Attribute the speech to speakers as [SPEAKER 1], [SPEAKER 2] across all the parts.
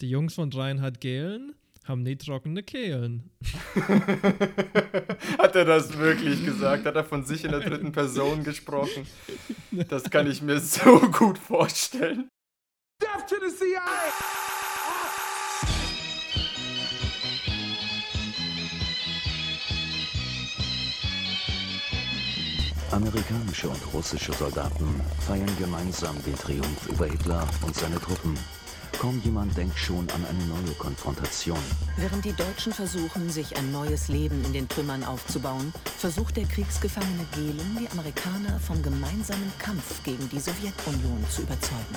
[SPEAKER 1] Die Jungs von Reinhard Gehlen haben nie trockene Kehlen.
[SPEAKER 2] Hat er das wirklich gesagt? Hat er von sich in der dritten Person gesprochen? Das kann ich mir so gut vorstellen. Death to the CIA!
[SPEAKER 3] Amerikanische und russische Soldaten feiern gemeinsam den Triumph über Hitler und seine Truppen Kaum jemand denkt schon an eine neue Konfrontation.
[SPEAKER 4] Während die Deutschen versuchen, sich ein neues Leben in den Trümmern aufzubauen, versucht der Kriegsgefangene Gehlen, die Amerikaner vom gemeinsamen Kampf gegen die Sowjetunion zu überzeugen.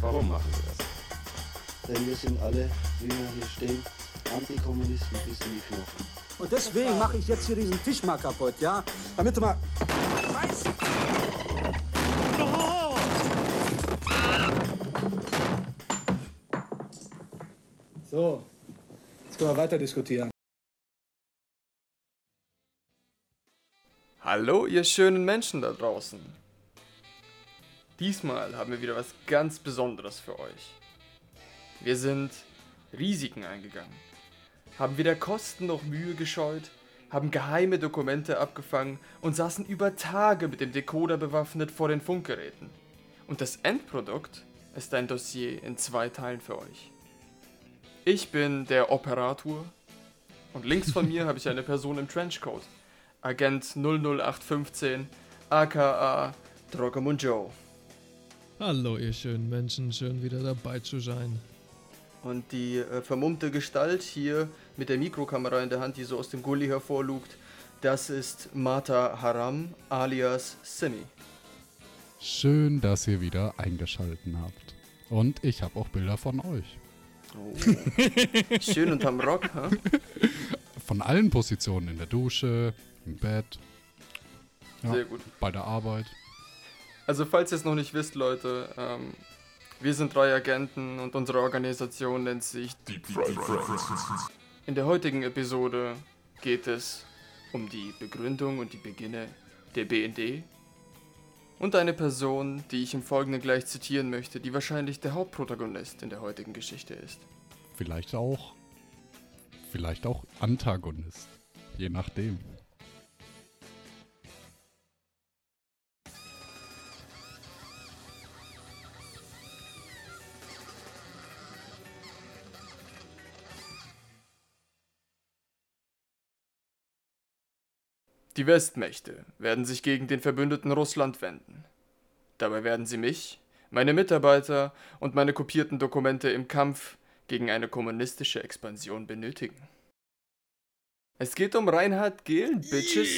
[SPEAKER 5] Warum machen wir das?
[SPEAKER 6] Denn wir sind alle, wie wir hier stehen, Antikommunisten bis in die Knochen.
[SPEAKER 7] Und deswegen mache ich jetzt hier diesen Tisch mal kaputt, ja? Damit du mal... Scheiße! So, jetzt können wir weiter diskutieren.
[SPEAKER 2] Hallo, ihr schönen Menschen da draußen. Diesmal haben wir wieder was ganz Besonderes für euch. Wir sind Risiken eingegangen, haben weder Kosten noch Mühe gescheut, haben geheime Dokumente abgefangen und saßen über Tage mit dem Decoder bewaffnet vor den Funkgeräten. Und das Endprodukt ist ein Dossier in zwei Teilen für euch. Ich bin der Operator und links von mir habe ich eine Person im Trenchcoat. Agent 00815, aka Drogamund Joe.
[SPEAKER 1] Hallo ihr schönen Menschen, schön wieder dabei zu sein.
[SPEAKER 2] Und die äh, vermummte Gestalt hier mit der Mikrokamera in der Hand, die so aus dem Gully hervorlugt, das ist Mata Haram alias Simi.
[SPEAKER 8] Schön, dass ihr wieder eingeschalten habt. Und ich habe auch Bilder von euch.
[SPEAKER 2] Oh. Schön unterm Rock, ha?
[SPEAKER 8] Von allen Positionen, in der Dusche, im Bett.
[SPEAKER 2] Ja, Sehr gut.
[SPEAKER 8] Bei der Arbeit.
[SPEAKER 2] Also falls ihr es noch nicht wisst, Leute, ähm, wir sind drei Agenten und unsere Organisation nennt sich Deep Fried Friends. In der heutigen Episode geht es um die Begründung und die Beginne der BND und eine Person, die ich im Folgenden gleich zitieren möchte, die wahrscheinlich der Hauptprotagonist in der heutigen Geschichte ist.
[SPEAKER 8] Vielleicht auch. Vielleicht auch Antagonist. Je nachdem.
[SPEAKER 2] Die Westmächte werden sich gegen den Verbündeten Russland wenden. Dabei werden sie mich, meine Mitarbeiter und meine kopierten Dokumente im Kampf gegen eine kommunistische Expansion benötigen. Es geht um Reinhard Gehlen, Bitches.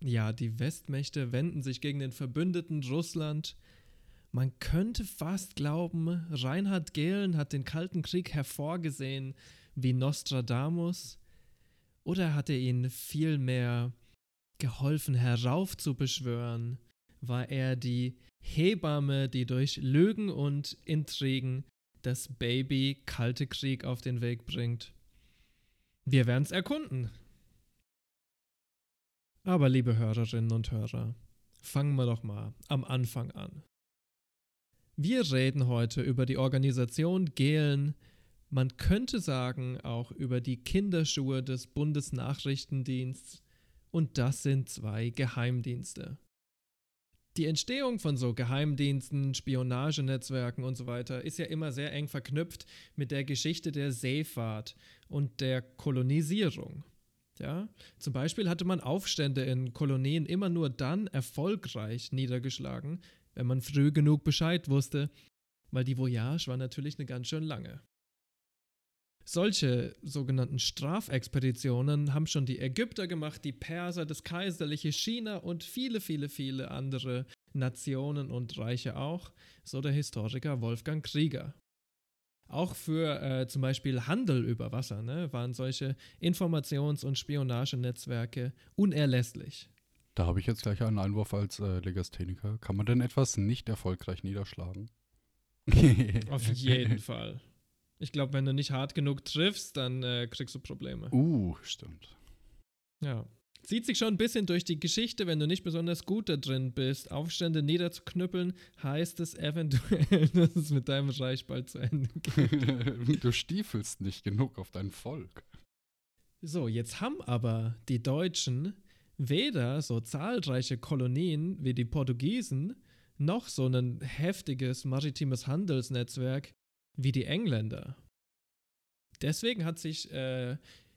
[SPEAKER 1] Ja, die Westmächte wenden sich gegen den Verbündeten Russland. Man könnte fast glauben, Reinhard Gehlen hat den Kalten Krieg hervorgesehen wie Nostradamus? Oder hat er ihnen vielmehr geholfen heraufzubeschwören? War er die Hebamme, die durch Lügen und Intrigen das Baby Kalte Krieg auf den Weg bringt? Wir werden es erkunden. Aber liebe Hörerinnen und Hörer, fangen wir doch mal am Anfang an. Wir reden heute über die Organisation Gehlen, man könnte sagen auch über die Kinderschuhe des Bundesnachrichtendienstes und das sind zwei Geheimdienste. Die Entstehung von so Geheimdiensten, Spionagenetzwerken und so weiter ist ja immer sehr eng verknüpft mit der Geschichte der Seefahrt und der Kolonisierung. Ja, zum Beispiel hatte man Aufstände in Kolonien immer nur dann erfolgreich niedergeschlagen, wenn man früh genug Bescheid wusste, weil die Voyage war natürlich eine ganz schön lange. Solche sogenannten Strafexpeditionen haben schon die Ägypter gemacht, die Perser, das kaiserliche China und viele, viele, viele andere Nationen und Reiche auch, so der Historiker Wolfgang Krieger. Auch für äh, zum Beispiel Handel über Wasser ne, waren solche Informations- und Spionagenetzwerke unerlässlich.
[SPEAKER 8] Da habe ich jetzt gleich einen Einwurf als äh, Legastheniker. Kann man denn etwas nicht erfolgreich niederschlagen?
[SPEAKER 1] Auf jeden Fall. Ich glaube, wenn du nicht hart genug triffst, dann äh, kriegst du Probleme.
[SPEAKER 8] Uh, stimmt.
[SPEAKER 1] Ja. Zieht sich schon ein bisschen durch die Geschichte, wenn du nicht besonders gut da drin bist. Aufstände niederzuknüppeln, heißt es eventuell, dass es mit deinem Reich bald zu Ende geht.
[SPEAKER 8] du stiefelst nicht genug auf dein Volk.
[SPEAKER 1] So, jetzt haben aber die Deutschen weder so zahlreiche Kolonien wie die Portugiesen noch so ein heftiges maritimes Handelsnetzwerk wie die Engländer. Deswegen hat sich äh,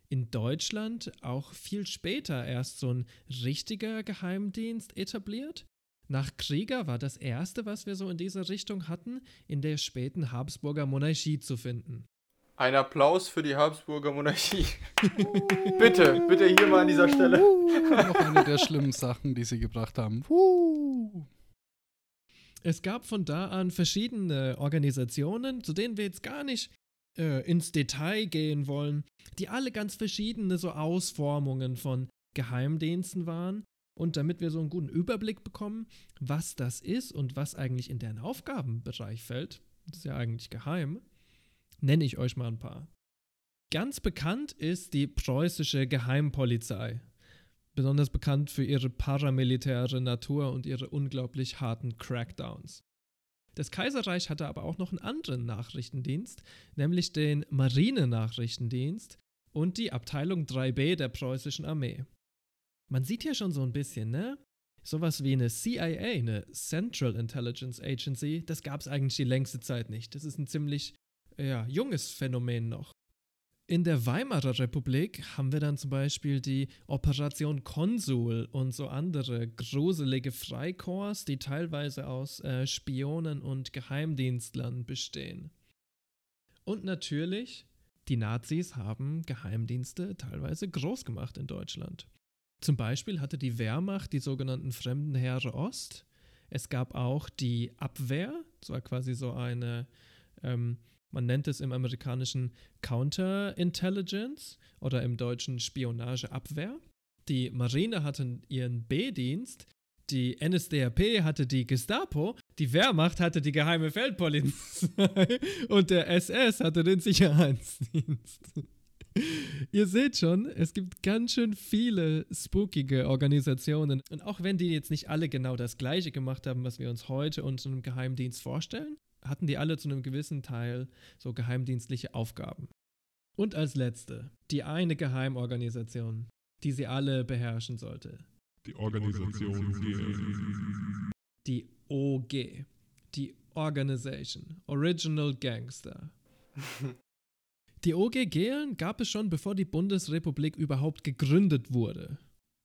[SPEAKER 1] in Deutschland auch viel später erst so ein richtiger Geheimdienst etabliert. Nach Krieger war das erste, was wir so in dieser Richtung hatten, in der späten Habsburger Monarchie zu finden.
[SPEAKER 2] Ein Applaus für die Habsburger Monarchie. bitte, bitte hier mal an dieser Stelle.
[SPEAKER 8] Noch eine der schlimmen Sachen, die sie gebracht haben.
[SPEAKER 1] Es gab von da an verschiedene Organisationen, zu denen wir jetzt gar nicht äh, ins Detail gehen wollen, die alle ganz verschiedene so Ausformungen von Geheimdiensten waren. Und damit wir so einen guten Überblick bekommen, was das ist und was eigentlich in deren Aufgabenbereich fällt, das ist ja eigentlich geheim, nenne ich euch mal ein paar. Ganz bekannt ist die preußische Geheimpolizei. Besonders bekannt für ihre paramilitäre Natur und ihre unglaublich harten Crackdowns. Das Kaiserreich hatte aber auch noch einen anderen Nachrichtendienst, nämlich den Marinenachrichtendienst und die Abteilung 3b der preußischen Armee. Man sieht hier schon so ein bisschen, ne? Sowas wie eine CIA, eine Central Intelligence Agency, das gab es eigentlich die längste Zeit nicht. Das ist ein ziemlich ja, junges Phänomen noch. In der Weimarer Republik haben wir dann zum Beispiel die Operation Konsul und so andere gruselige Freikorps, die teilweise aus äh, Spionen und Geheimdienstlern bestehen. Und natürlich, die Nazis haben Geheimdienste teilweise groß gemacht in Deutschland. Zum Beispiel hatte die Wehrmacht die sogenannten Fremden Heere Ost. Es gab auch die Abwehr, das war quasi so eine ähm, man nennt es im amerikanischen Counterintelligence oder im deutschen Spionageabwehr. Die Marine hatte ihren B-Dienst, die NSDAP hatte die Gestapo, die Wehrmacht hatte die geheime Feldpolizei und der SS hatte den Sicherheitsdienst. Ihr seht schon, es gibt ganz schön viele spookige Organisationen. Und auch wenn die jetzt nicht alle genau das gleiche gemacht haben, was wir uns heute unter einem Geheimdienst vorstellen, hatten die alle zu einem gewissen Teil so geheimdienstliche Aufgaben. Und als letzte, die eine Geheimorganisation, die sie alle beherrschen sollte.
[SPEAKER 9] Die Organisation.
[SPEAKER 1] Die OG. Die Organization. Original Gangster. die OG Gehlen gab es schon, bevor die Bundesrepublik überhaupt gegründet wurde.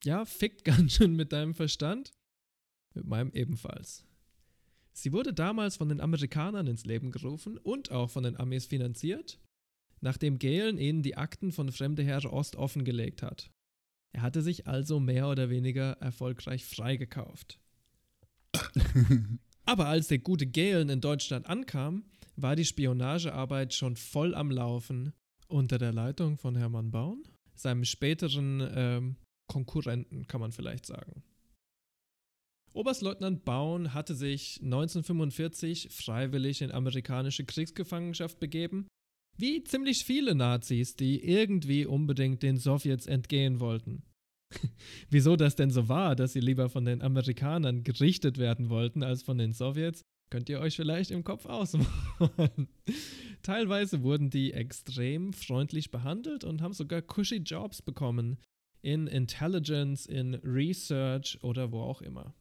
[SPEAKER 1] Ja, fickt ganz schön mit deinem Verstand. Mit meinem ebenfalls. Sie wurde damals von den Amerikanern ins Leben gerufen und auch von den Amis finanziert, nachdem Galen ihnen die Akten von Fremde Herr Ost offengelegt hat. Er hatte sich also mehr oder weniger erfolgreich freigekauft. Aber als der gute Galen in Deutschland ankam, war die Spionagearbeit schon voll am Laufen unter der Leitung von Hermann Baun, seinem späteren ähm, Konkurrenten, kann man vielleicht sagen. Oberstleutnant Baun hatte sich 1945 freiwillig in amerikanische Kriegsgefangenschaft begeben, wie ziemlich viele Nazis, die irgendwie unbedingt den Sowjets entgehen wollten. Wieso das denn so war, dass sie lieber von den Amerikanern gerichtet werden wollten als von den Sowjets, könnt ihr euch vielleicht im Kopf ausmalen. Teilweise wurden die extrem freundlich behandelt und haben sogar cushy Jobs bekommen. In Intelligence, in Research oder wo auch immer.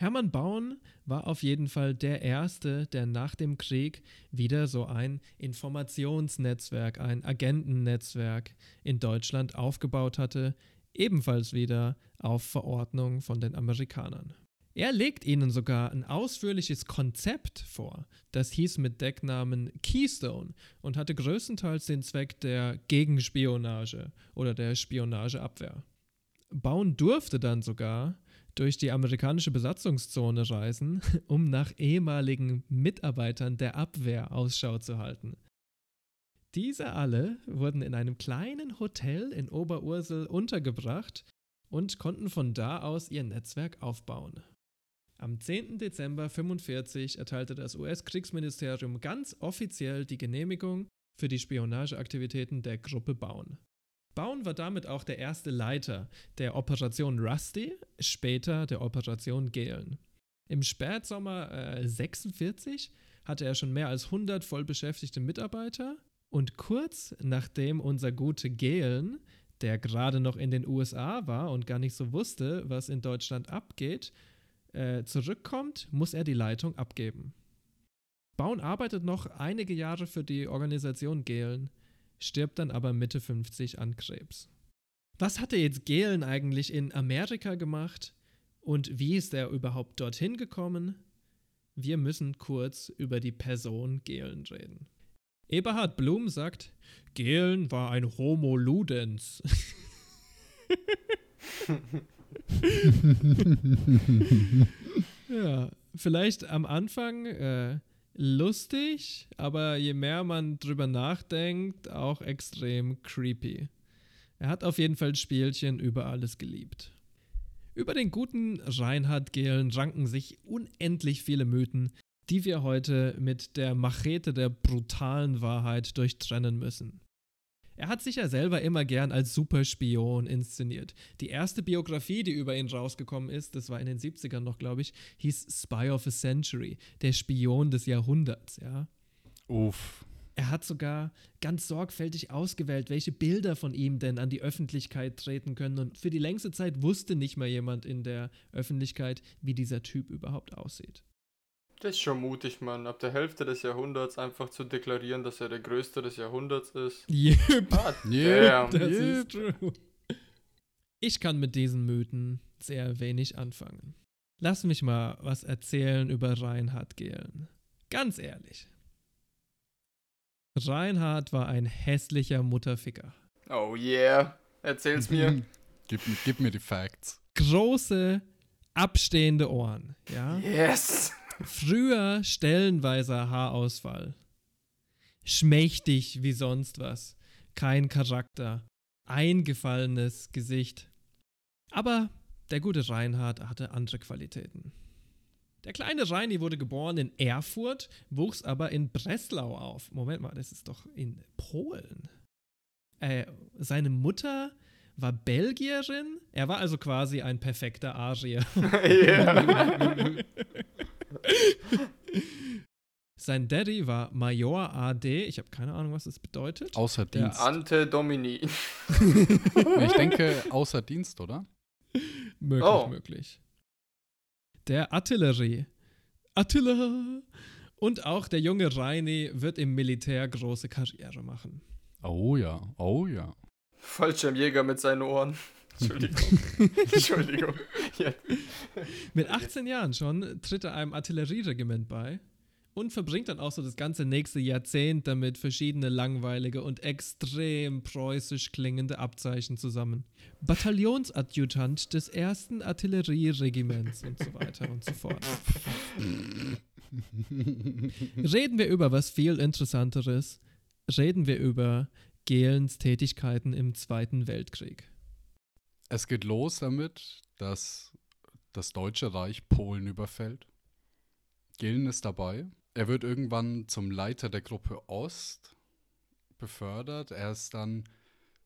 [SPEAKER 1] Hermann Baun war auf jeden Fall der Erste, der nach dem Krieg wieder so ein Informationsnetzwerk, ein Agentennetzwerk in Deutschland aufgebaut hatte, ebenfalls wieder auf Verordnung von den Amerikanern. Er legt ihnen sogar ein ausführliches Konzept vor. Das hieß mit Decknamen Keystone und hatte größtenteils den Zweck der Gegenspionage oder der Spionageabwehr. Bauen durfte dann sogar durch die amerikanische Besatzungszone reisen, um nach ehemaligen Mitarbeitern der Abwehr Ausschau zu halten. Diese alle wurden in einem kleinen Hotel in Oberursel untergebracht und konnten von da aus ihr Netzwerk aufbauen. Am 10. Dezember 1945 erteilte das US-Kriegsministerium ganz offiziell die Genehmigung für die Spionageaktivitäten der Gruppe Bauen. Baun war damit auch der erste Leiter der Operation Rusty, später der Operation Galen. Im Spätsommer äh, 46 hatte er schon mehr als 100 vollbeschäftigte Mitarbeiter und kurz nachdem unser gute Galen, der gerade noch in den USA war und gar nicht so wusste, was in Deutschland abgeht, äh, zurückkommt, muss er die Leitung abgeben. Baun arbeitet noch einige Jahre für die Organisation Galen, stirbt dann aber Mitte 50 an Krebs. Was hatte jetzt Galen eigentlich in Amerika gemacht und wie ist er überhaupt dorthin gekommen? Wir müssen kurz über die Person Galen reden. Eberhard Blum sagt, Galen war ein Homo Ludens. ja, vielleicht am Anfang äh, lustig, aber je mehr man drüber nachdenkt, auch extrem creepy. Er hat auf jeden Fall Spielchen über alles geliebt. Über den guten Reinhard Gehlen ranken sich unendlich viele Mythen, die wir heute mit der Machete der brutalen Wahrheit durchtrennen müssen. Er hat sich ja selber immer gern als Superspion inszeniert. Die erste Biografie, die über ihn rausgekommen ist, das war in den 70ern noch, glaube ich, hieß Spy of a Century, der Spion des Jahrhunderts, ja.
[SPEAKER 8] Uff.
[SPEAKER 1] Er hat sogar ganz sorgfältig ausgewählt, welche Bilder von ihm denn an die Öffentlichkeit treten können. Und für die längste Zeit wusste nicht mal jemand in der Öffentlichkeit, wie dieser Typ überhaupt aussieht.
[SPEAKER 2] Das ist schon mutig, Mann. Ab der Hälfte des Jahrhunderts einfach zu deklarieren, dass er der Größte des Jahrhunderts ist.
[SPEAKER 1] Yep.
[SPEAKER 2] Ah,
[SPEAKER 8] Yep.
[SPEAKER 1] Das
[SPEAKER 8] Yep.
[SPEAKER 1] ist true. Ich kann mit diesen Mythen sehr wenig anfangen. Lass mich mal was erzählen über Reinhard Gehlen. Ganz ehrlich. Reinhard war ein hässlicher Mutterficker.
[SPEAKER 2] Oh yeah. Erzähl's mir.
[SPEAKER 8] Gib, mir- gib mir die Facts.
[SPEAKER 1] Große, abstehende Ohren, ja?
[SPEAKER 2] Yes.
[SPEAKER 1] Früher stellenweiser Haarausfall. Schmächtig wie sonst was. Kein Charakter. Eingefallenes Gesicht. Aber der gute Reinhard hatte andere Qualitäten. Der kleine Reini wurde geboren in Erfurt, wuchs aber in Breslau auf. Moment mal, das ist doch in Polen. Äh, seine Mutter war Belgierin. Er war also quasi ein perfekter Arier. Sein Daddy war Major AD. Ich habe keine Ahnung, was das bedeutet.
[SPEAKER 8] Außer
[SPEAKER 1] Der
[SPEAKER 8] Dienst.
[SPEAKER 2] Ante Domini.
[SPEAKER 8] Ich denke, außer Dienst, oder?
[SPEAKER 1] Möglich,
[SPEAKER 2] Oh.
[SPEAKER 1] möglich. Der Artillerie. Attila. Und auch der junge Reini wird im Militär große Karriere machen.
[SPEAKER 8] Oh ja, oh ja.
[SPEAKER 2] Fallschirmjäger mit seinen Ohren. Entschuldigung. Entschuldigung. Ja.
[SPEAKER 1] Mit 18 Jahren schon tritt er einem Artillerieregiment bei und verbringt dann auch so das ganze nächste Jahrzehnt damit verschiedene langweilige und extrem preußisch klingende Abzeichen zusammen. Bataillonsadjutant des ersten Artillerieregiments und so weiter und so fort. Reden wir über was viel Interessanteres. Reden wir über Gehlens Tätigkeiten im Zweiten Weltkrieg.
[SPEAKER 8] Es geht los damit, dass das Deutsche Reich Polen überfällt. Gillen ist dabei. Er wird irgendwann zum Leiter der Gruppe Ost befördert. Er ist dann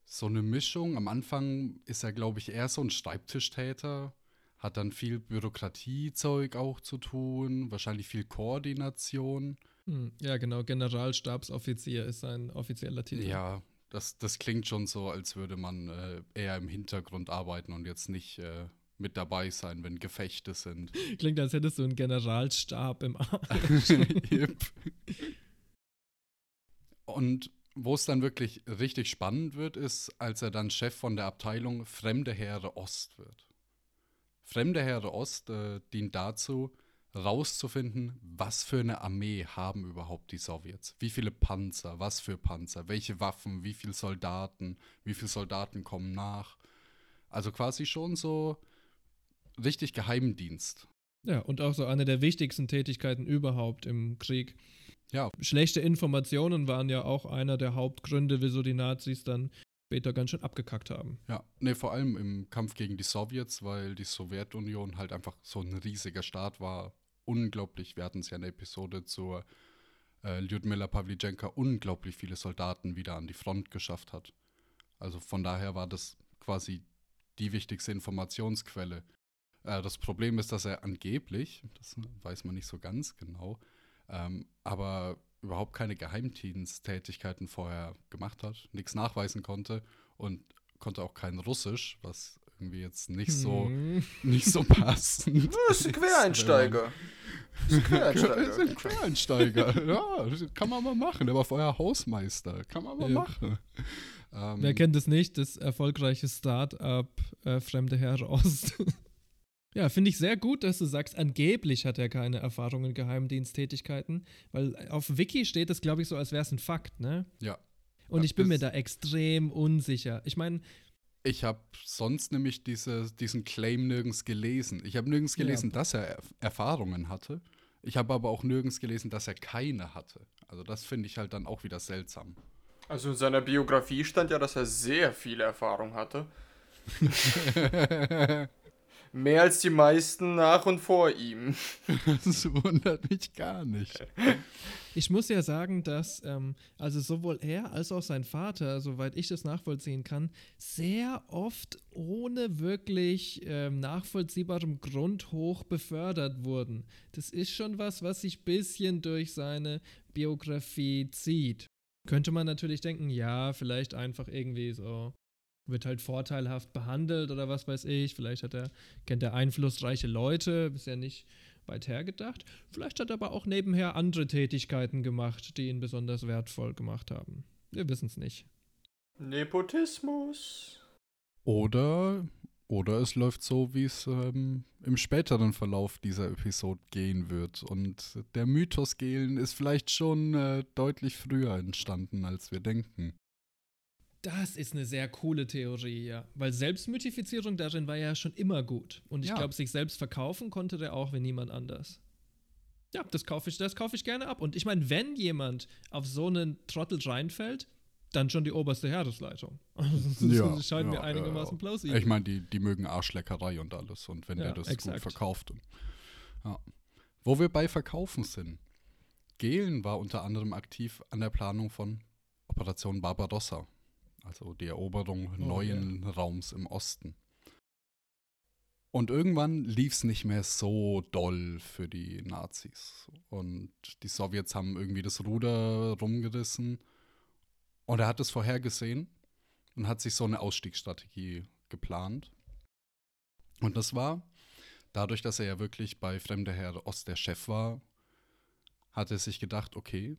[SPEAKER 8] so eine Mischung. Am Anfang ist er, glaube ich, eher so ein Schreibtischtäter, hat dann viel Bürokratiezeug auch zu tun, wahrscheinlich viel Koordination.
[SPEAKER 1] Hm, ja, genau. Generalstabsoffizier ist sein offizieller Titel.
[SPEAKER 8] Ja, das, das klingt schon so, als würde man äh, eher im Hintergrund arbeiten und jetzt nicht äh, mit dabei sein, wenn Gefechte sind.
[SPEAKER 1] Klingt, als hättest du einen Generalstab im Arm.
[SPEAKER 8] Yep. Und wo es dann wirklich richtig spannend wird, ist, als er dann Chef von der Abteilung Fremde Heere Ost wird. Fremde Heere Ost äh, dient dazu, rauszufinden, was für eine Armee haben überhaupt die Sowjets. Wie viele Panzer, was für Panzer, welche Waffen, wie viele Soldaten, wie viele Soldaten kommen nach. Also quasi schon so richtig Geheimdienst.
[SPEAKER 1] Ja, und auch so eine der wichtigsten Tätigkeiten überhaupt im Krieg.
[SPEAKER 8] Ja,
[SPEAKER 1] Schlechte Informationen waren ja auch einer der Hauptgründe, wieso die Nazis dann später ganz schön abgekackt haben.
[SPEAKER 8] Ja, ne, vor allem im Kampf gegen die Sowjets, weil die Sowjetunion halt einfach so ein riesiger Staat war. Unglaublich, wir hatten es ja in der Episode zur äh, Lyudmila Pavlyuchenka, unglaublich viele Soldaten wieder an die Front geschafft hat. Also von daher war das quasi die wichtigste Informationsquelle. Äh, das Problem ist, dass er angeblich, das weiß man nicht so ganz genau, ähm, aber überhaupt keine Geheimdiensttätigkeiten vorher gemacht hat, nichts nachweisen konnte und konnte auch kein Russisch, was irgendwie jetzt nicht so,
[SPEAKER 1] Hm.
[SPEAKER 8] nicht so passend.
[SPEAKER 2] Das ist ein Quereinsteiger. Das ist ein
[SPEAKER 8] Das ist
[SPEAKER 2] Quereinsteiger.
[SPEAKER 8] ein Quereinsteiger. ja, das kann man mal machen. Der war vorher Hausmeister. Kann man mal
[SPEAKER 1] Ja.
[SPEAKER 8] machen. Ähm,
[SPEAKER 1] Wer kennt es nicht? Das erfolgreiche Start-up äh, Fremde Herr Ost. ja, finde ich sehr gut, dass du sagst, angeblich hat er keine Erfahrung in Geheimdiensttätigkeiten, weil auf Wiki steht es, glaube ich, so, als wäre es ein Fakt, ne?
[SPEAKER 8] Ja.
[SPEAKER 1] Und
[SPEAKER 8] Ja,
[SPEAKER 1] ich bin mir da extrem unsicher. Ich meine,
[SPEAKER 8] Ich habe sonst nämlich diese, diesen Claim nirgends gelesen. Ich habe nirgends
[SPEAKER 1] Ja.
[SPEAKER 8] gelesen, dass er Erf- Erfahrungen hatte. Ich habe aber auch nirgends gelesen, dass er keine hatte. Also das finde ich halt dann auch wieder seltsam.
[SPEAKER 2] Also in seiner Biografie stand ja, dass er sehr viel Erfahrung hatte. Mehr als die meisten nach und vor ihm.
[SPEAKER 8] Das wundert mich gar nicht.
[SPEAKER 1] ich muss ja sagen, dass ähm, also sowohl er als auch sein Vater, soweit ich das nachvollziehen kann, sehr oft ohne wirklich ähm, nachvollziehbarem Grund hoch befördert wurden. Das ist schon was, was sich ein bisschen durch seine Biografie zieht. Könnte man natürlich denken, ja, vielleicht einfach irgendwie so wird halt vorteilhaft behandelt oder was weiß ich. Vielleicht hat er, kennt er einflussreiche Leute, ist ja nicht weit hergedacht. Vielleicht hat er aber auch nebenher andere Tätigkeiten gemacht, die ihn besonders wertvoll gemacht haben. Wir wissen es nicht.
[SPEAKER 2] Nepotismus.
[SPEAKER 8] Oder, oder es läuft so, wie es ähm, im späteren Verlauf dieser Episode gehen wird. Und der Mythos Gehlen ist vielleicht schon äh, deutlich früher entstanden, als wir denken.
[SPEAKER 1] Das ist eine sehr coole Theorie, ja. Weil Selbstmythifizierung darin war ja schon immer gut. Und ich
[SPEAKER 8] Ja.
[SPEAKER 1] glaube, sich selbst verkaufen konnte der auch, wenn niemand anders. Ja, das kaufe ich, das kaufe ich gerne ab. Und ich meine, wenn jemand auf so einen Trottel reinfällt, dann schon die oberste Heeresleitung. Also, das scheint mir einigermaßen plausibel.
[SPEAKER 8] Ich meine, die, die mögen Arschleckerei und alles. Und wenn
[SPEAKER 1] Ja,
[SPEAKER 8] der das
[SPEAKER 1] exakt.
[SPEAKER 8] gut verkauft. Ja. Wo wir bei Verkaufen sind. Gehlen war unter anderem aktiv an der Planung von Operation Barbarossa. Also die Eroberung
[SPEAKER 1] Oh,
[SPEAKER 8] neuen Raums im Osten. Und irgendwann lief es nicht mehr so doll für die Nazis. Und die Sowjets haben irgendwie das Ruder rumgerissen. Und er hat es vorhergesehen und hat sich so eine Ausstiegsstrategie geplant. Und das war, dadurch, dass er ja wirklich bei Fremder Herr Ost der Chef war, hat er sich gedacht, okay,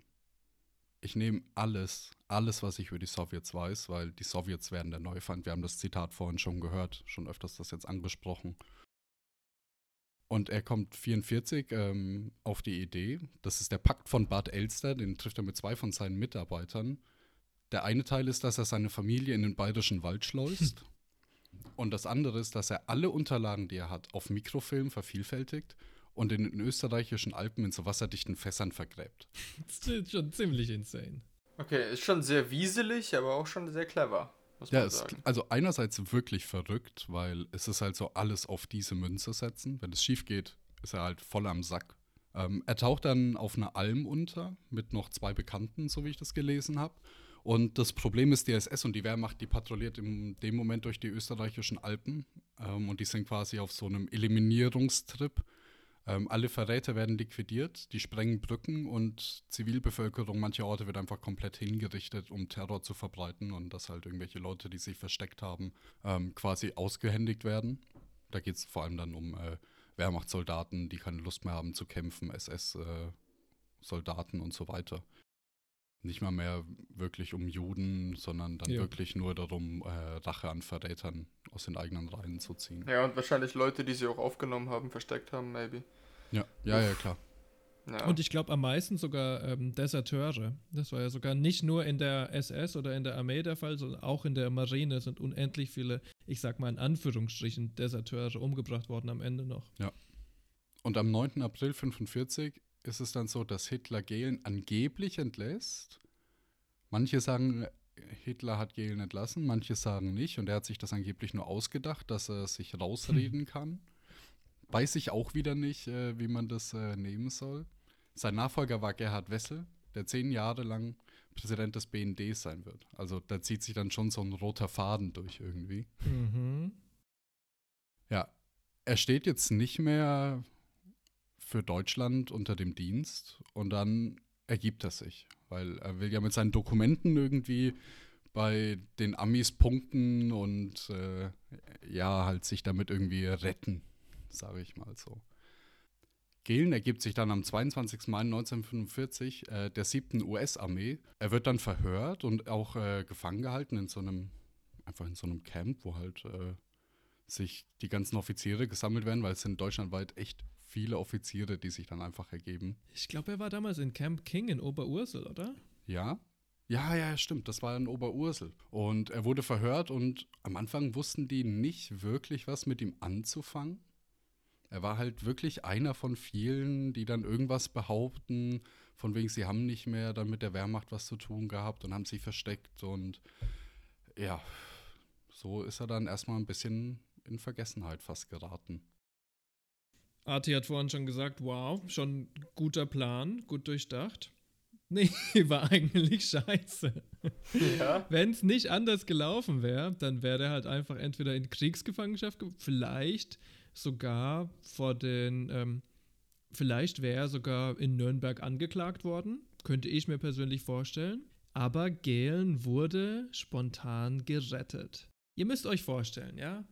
[SPEAKER 8] ich nehme alles, alles, was ich über die Sowjets weiß, weil die Sowjets werden der Neufeind. Wir haben das Zitat vorhin schon gehört, schon öfters das jetzt angesprochen. Und er kommt 44 ähm, auf die Idee, das ist der Pakt von Bad Elster, den trifft er mit zwei von seinen Mitarbeitern. Der eine Teil ist, dass er seine Familie in den bayerischen Wald schleust. Und das andere ist, dass er alle Unterlagen, die er hat, auf Mikrofilm vervielfältigt und in den österreichischen Alpen in so wasserdichten Fässern vergräbt.
[SPEAKER 1] Das ist schon ziemlich insane.
[SPEAKER 2] Okay, ist schon sehr wieselig, aber auch schon sehr clever, muss
[SPEAKER 8] Ja,
[SPEAKER 2] man
[SPEAKER 8] ist also einerseits wirklich verrückt, weil es ist halt so alles auf diese Münze setzen. Wenn es schief geht, ist er halt voll am Sack. Ähm, er taucht dann auf einer Alm unter mit noch zwei Bekannten, so wie ich das gelesen habe. Und das Problem ist, die SS und die Wehrmacht, die patrouilliert in dem Moment durch die österreichischen Alpen ähm, und die sind quasi auf so einem Eliminierungstrip. Ähm, alle Verräter werden liquidiert, die sprengen Brücken und Zivilbevölkerung mancher Orte wird einfach komplett hingerichtet, um Terror zu verbreiten und dass halt irgendwelche Leute, die sich versteckt haben, ähm, quasi ausgehändigt werden. Da geht es vor allem dann um äh, Wehrmachtssoldaten, die keine Lust mehr haben zu kämpfen, SS-Soldaten und so weiter. Nicht mal mehr wirklich um Juden, sondern dann
[SPEAKER 1] Ja.
[SPEAKER 8] wirklich nur darum, äh, Rache an Verrätern aus den eigenen Reihen zu ziehen.
[SPEAKER 2] Ja, und wahrscheinlich Leute, die sie auch aufgenommen haben, versteckt haben, maybe.
[SPEAKER 8] Ja, ja, ja, klar.
[SPEAKER 2] Ja.
[SPEAKER 1] Und ich glaube am meisten sogar ähm, Deserteure. Das war ja sogar nicht nur in der SS oder in der Armee der Fall, sondern auch in der Marine sind unendlich viele, ich sag mal in Anführungsstrichen, Deserteure umgebracht worden am Ende noch.
[SPEAKER 8] Und am 9. April 45 ist es dann so, dass Hitler Gehlen angeblich entlässt. Manche sagen, Hitler hat Gehlen entlassen, manche sagen nicht. Und er hat sich das angeblich nur ausgedacht, dass er sich rausreden kann. Weiß ich auch wieder nicht, äh, wie man das äh, nehmen soll. Sein Nachfolger war Gerhard Wessel, der zehn Jahre lang Präsident des BND sein wird. Also da zieht sich dann schon so ein roter Faden durch irgendwie.
[SPEAKER 1] Mhm.
[SPEAKER 8] Ja, er steht jetzt nicht mehr für Deutschland unter dem Dienst und dann ergibt er sich, weil er will ja mit seinen Dokumenten irgendwie bei den Amis punkten und äh, ja, halt sich damit irgendwie retten, sage ich mal so. Gehlen ergibt sich dann am 22. Mai 1945 äh, der 7. US-Armee. Er wird dann verhört und auch äh, gefangen gehalten in so einem, einfach in so einem Camp, wo halt äh, sich die ganzen Offiziere gesammelt werden, weil es sind deutschlandweit echt viele Offiziere, die sich dann einfach ergeben.
[SPEAKER 1] Ich glaube, er war damals in Camp King in Oberursel, oder?
[SPEAKER 8] Ja. Ja, ja, stimmt. Das war in Oberursel. Und er wurde verhört und am Anfang wussten die nicht wirklich, was mit ihm anzufangen. Er war halt wirklich einer von vielen, die dann irgendwas behaupten, von wegen sie haben nicht mehr dann mit der Wehrmacht was zu tun gehabt und haben sich versteckt. Und ja, so ist er dann erstmal ein bisschen in Vergessenheit fast geraten.
[SPEAKER 1] Arti hat vorhin schon gesagt, wow, schon guter Plan, gut durchdacht. Nee, war eigentlich scheiße.
[SPEAKER 2] Ja.
[SPEAKER 1] Wenn es nicht anders gelaufen wäre, dann wäre er halt einfach entweder in Kriegsgefangenschaft, ge- vielleicht sogar vor den, ähm, vielleicht wäre er sogar in Nürnberg angeklagt worden, könnte ich mir persönlich vorstellen. Aber Gehlen wurde spontan gerettet. Ihr müsst euch vorstellen, ja?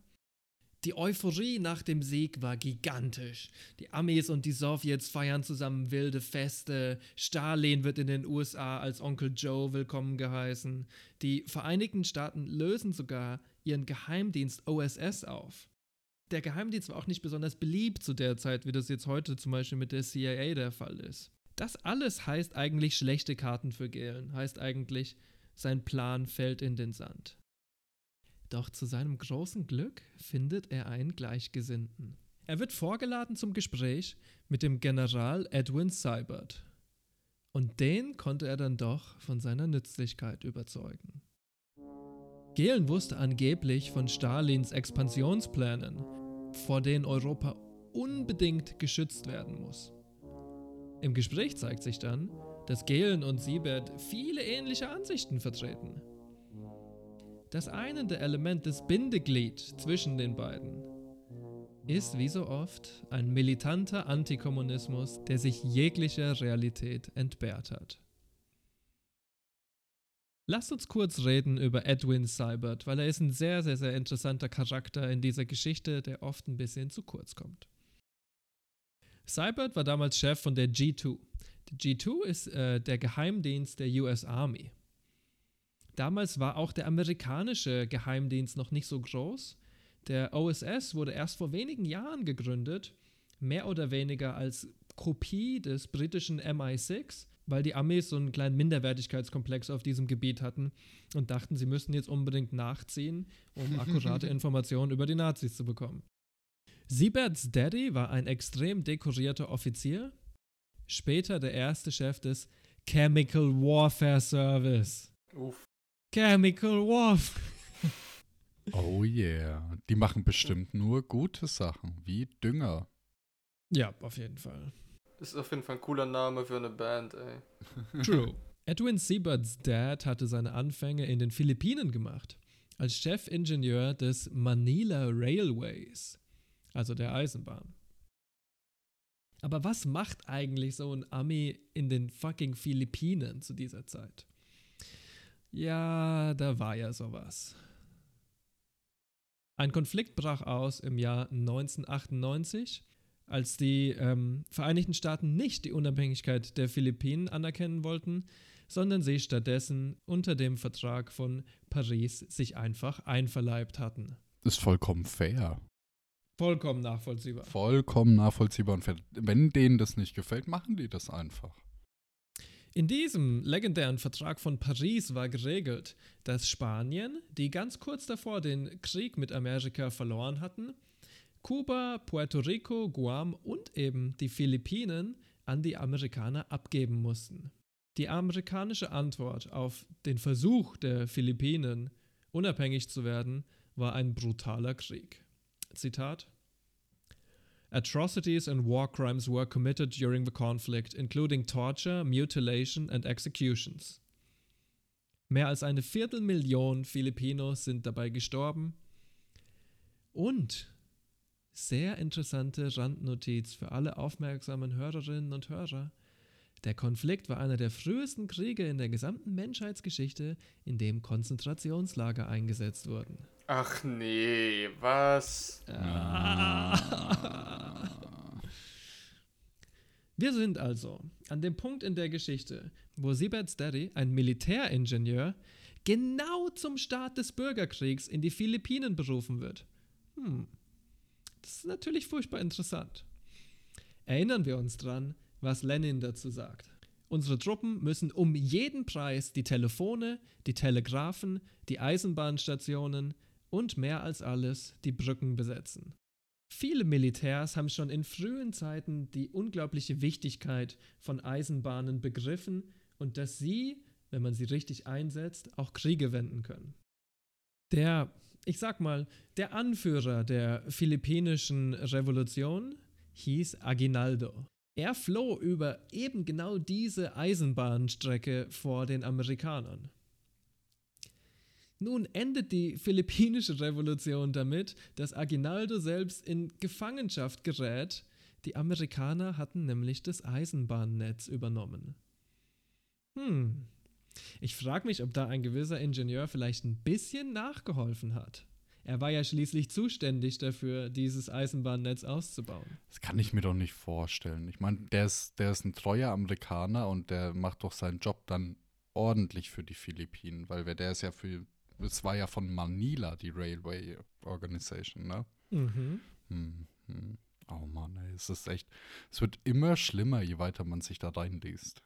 [SPEAKER 1] Die Euphorie nach dem Sieg war gigantisch. Die Amis und die Sowjets feiern zusammen wilde Feste. Stalin wird in den USA als Onkel Joe willkommen geheißen. Die Vereinigten Staaten lösen sogar ihren Geheimdienst OSS auf. Der Geheimdienst war auch nicht besonders beliebt zu der Zeit, wie das jetzt heute zum Beispiel mit der CIA der Fall ist. Das alles heißt eigentlich schlechte Karten für Gehlen. Heißt eigentlich, sein Plan fällt in den Sand. Doch zu seinem großen Glück findet er einen Gleichgesinnten. Er wird vorgeladen zum Gespräch mit dem General Edwin Seibert. Und den konnte er dann doch von seiner Nützlichkeit überzeugen. Gehlen wusste angeblich von Stalins Expansionsplänen, vor denen Europa unbedingt geschützt werden muss. Im Gespräch zeigt sich dann, dass Gehlen und Siebert viele ähnliche Ansichten vertreten. Das einende Element des Bindeglied zwischen den beiden ist wie so oft ein militanter Antikommunismus, der sich jeglicher Realität entbehrt hat. Lasst uns kurz reden über Edwin Seibert, weil er ist ein sehr, sehr, sehr interessanter Charakter in dieser Geschichte, der oft ein bisschen zu kurz kommt. Seibert war damals Chef von der G2. Die G2 ist äh, der Geheimdienst der US Army. Damals war auch der amerikanische Geheimdienst noch nicht so groß. Der OSS wurde erst vor wenigen Jahren gegründet, mehr oder weniger als Kopie des britischen MI6, weil die Amis so einen kleinen Minderwertigkeitskomplex auf diesem Gebiet hatten und dachten, sie müssten jetzt unbedingt nachziehen, um akkurate Informationen über die Nazis zu bekommen. Sieberts Daddy war ein extrem dekorierter Offizier, später der erste Chef des Chemical Warfare Service.
[SPEAKER 2] Uff.
[SPEAKER 1] Chemical Warfare.
[SPEAKER 8] Oh yeah. Die machen bestimmt nur gute Sachen, wie Dünger.
[SPEAKER 1] Ja, auf jeden Fall.
[SPEAKER 2] Das ist auf jeden Fall ein cooler Name für eine Band, ey.
[SPEAKER 1] True. Edwin Sieberts Dad hatte seine Anfänge in den Philippinen gemacht, als Chefingenieur des Manila Railways, also der Eisenbahn. Aber was macht eigentlich so ein Ami in den fucking Philippinen zu dieser Zeit? Ja, da war ja sowas. Ein Konflikt brach aus im Jahr 1998, als die ähm, Vereinigten Staaten nicht die Unabhängigkeit der Philippinen anerkennen wollten, sondern sie stattdessen unter dem Vertrag von Paris sich einfach einverleibt hatten.
[SPEAKER 8] Ist vollkommen fair.
[SPEAKER 1] Vollkommen nachvollziehbar.
[SPEAKER 8] Vollkommen nachvollziehbar und fair. Wenn denen das nicht gefällt, machen die das einfach.
[SPEAKER 1] In diesem legendären Vertrag von Paris war geregelt, dass Spanien, die ganz kurz davor den Krieg mit Amerika verloren hatten, Kuba, Puerto Rico, Guam und eben die Philippinen an die Amerikaner abgeben mussten. Die amerikanische Antwort auf den Versuch der Philippinen, unabhängig zu werden, war ein brutaler Krieg. Zitat Atrocities and war crimes were committed during the conflict, including torture, mutilation and executions. Mehr als eine Viertelmillion Filipinos sind dabei gestorben. Und sehr interessante Randnotiz für alle aufmerksamen Hörerinnen und Hörer. Der Konflikt war einer der frühesten Kriege in der gesamten Menschheitsgeschichte, in dem Konzentrationslager eingesetzt wurden.
[SPEAKER 2] Ach nee, was?
[SPEAKER 1] Wir sind also an dem Punkt in der Geschichte, wo Siebert Daddy, ein Militäringenieur, genau zum Start des Bürgerkriegs in die Philippinen berufen wird. Hm, das ist natürlich furchtbar interessant. Erinnern wir uns dran, was Lenin dazu sagt. Unsere Truppen müssen um jeden Preis die Telefone, die Telegraphen, die Eisenbahnstationen und mehr als alles die Brücken besetzen. Viele Militärs haben schon in frühen Zeiten die unglaubliche Wichtigkeit von Eisenbahnen begriffen und dass sie, wenn man sie richtig einsetzt, auch Kriege wenden können. Der, ich sag mal, der Anführer der philippinischen Revolution hieß Aguinaldo. Er floh über eben genau diese Eisenbahnstrecke vor den Amerikanern. Nun endet die philippinische Revolution damit, dass Aguinaldo selbst in Gefangenschaft gerät. Die Amerikaner hatten nämlich das Eisenbahnnetz übernommen. Hm, ich frage mich, ob da ein gewisser Ingenieur vielleicht ein bisschen nachgeholfen hat. Er war ja schließlich zuständig dafür, dieses Eisenbahnnetz auszubauen.
[SPEAKER 8] Das kann ich mir doch nicht vorstellen. Ich meine, der ist, der ist ein treuer Amerikaner und der macht doch seinen Job dann ordentlich für die Philippinen, weil der ist ja für es war ja von Manila, die Railway Organization, ne? Mhm. Hm, hm. Oh Mann, ey, es ist echt, es wird immer schlimmer, je weiter man sich da reinliest.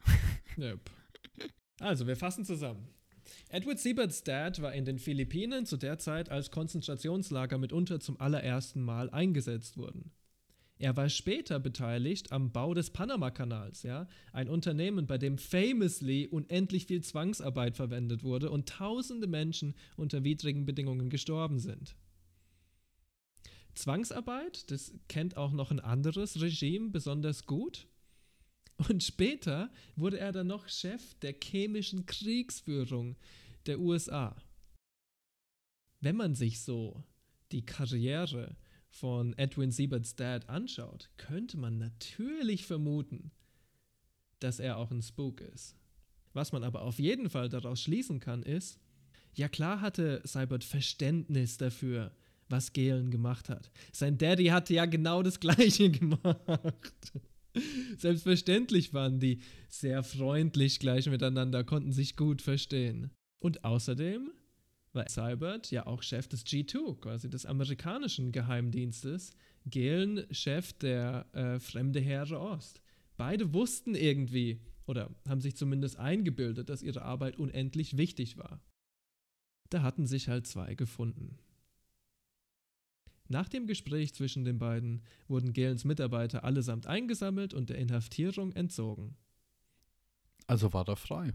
[SPEAKER 1] Yep. Also, wir fassen zusammen. Edward Sieberts Dad war in den Philippinen zu der Zeit als Konzentrationslager mitunter zum allerersten Mal eingesetzt wurden. Er war später beteiligt am Bau des Panama-Kanals, ja, ein Unternehmen, bei dem famously unendlich viel Zwangsarbeit verwendet wurde und tausende Menschen unter widrigen Bedingungen gestorben sind. Zwangsarbeit, das kennt auch noch ein anderes Regime besonders gut. Und später wurde er dann noch Chef der chemischen Kriegsführung der USA. Wenn man sich so die Karriere von Edwin Sieberts Dad anschaut, könnte man natürlich vermuten, dass er auch ein Spook ist. Was man aber auf jeden Fall daraus schließen kann, ist, ja klar hatte Seibert Verständnis dafür, was Galen gemacht hat. Sein Daddy hatte ja genau das gleiche gemacht. Selbstverständlich waren die sehr freundlich gleich miteinander, konnten sich gut verstehen. Und außerdem war Seibert ja auch Chef des G2, quasi des amerikanischen Geheimdienstes, Gehlen Chef der äh, Fremde Heere Ost. Beide wussten irgendwie oder haben sich zumindest eingebildet, dass ihre Arbeit unendlich wichtig war. Da hatten sich halt zwei gefunden. Nach dem Gespräch zwischen den beiden wurden Gelens Mitarbeiter allesamt eingesammelt und der Inhaftierung entzogen.
[SPEAKER 8] Also war er frei.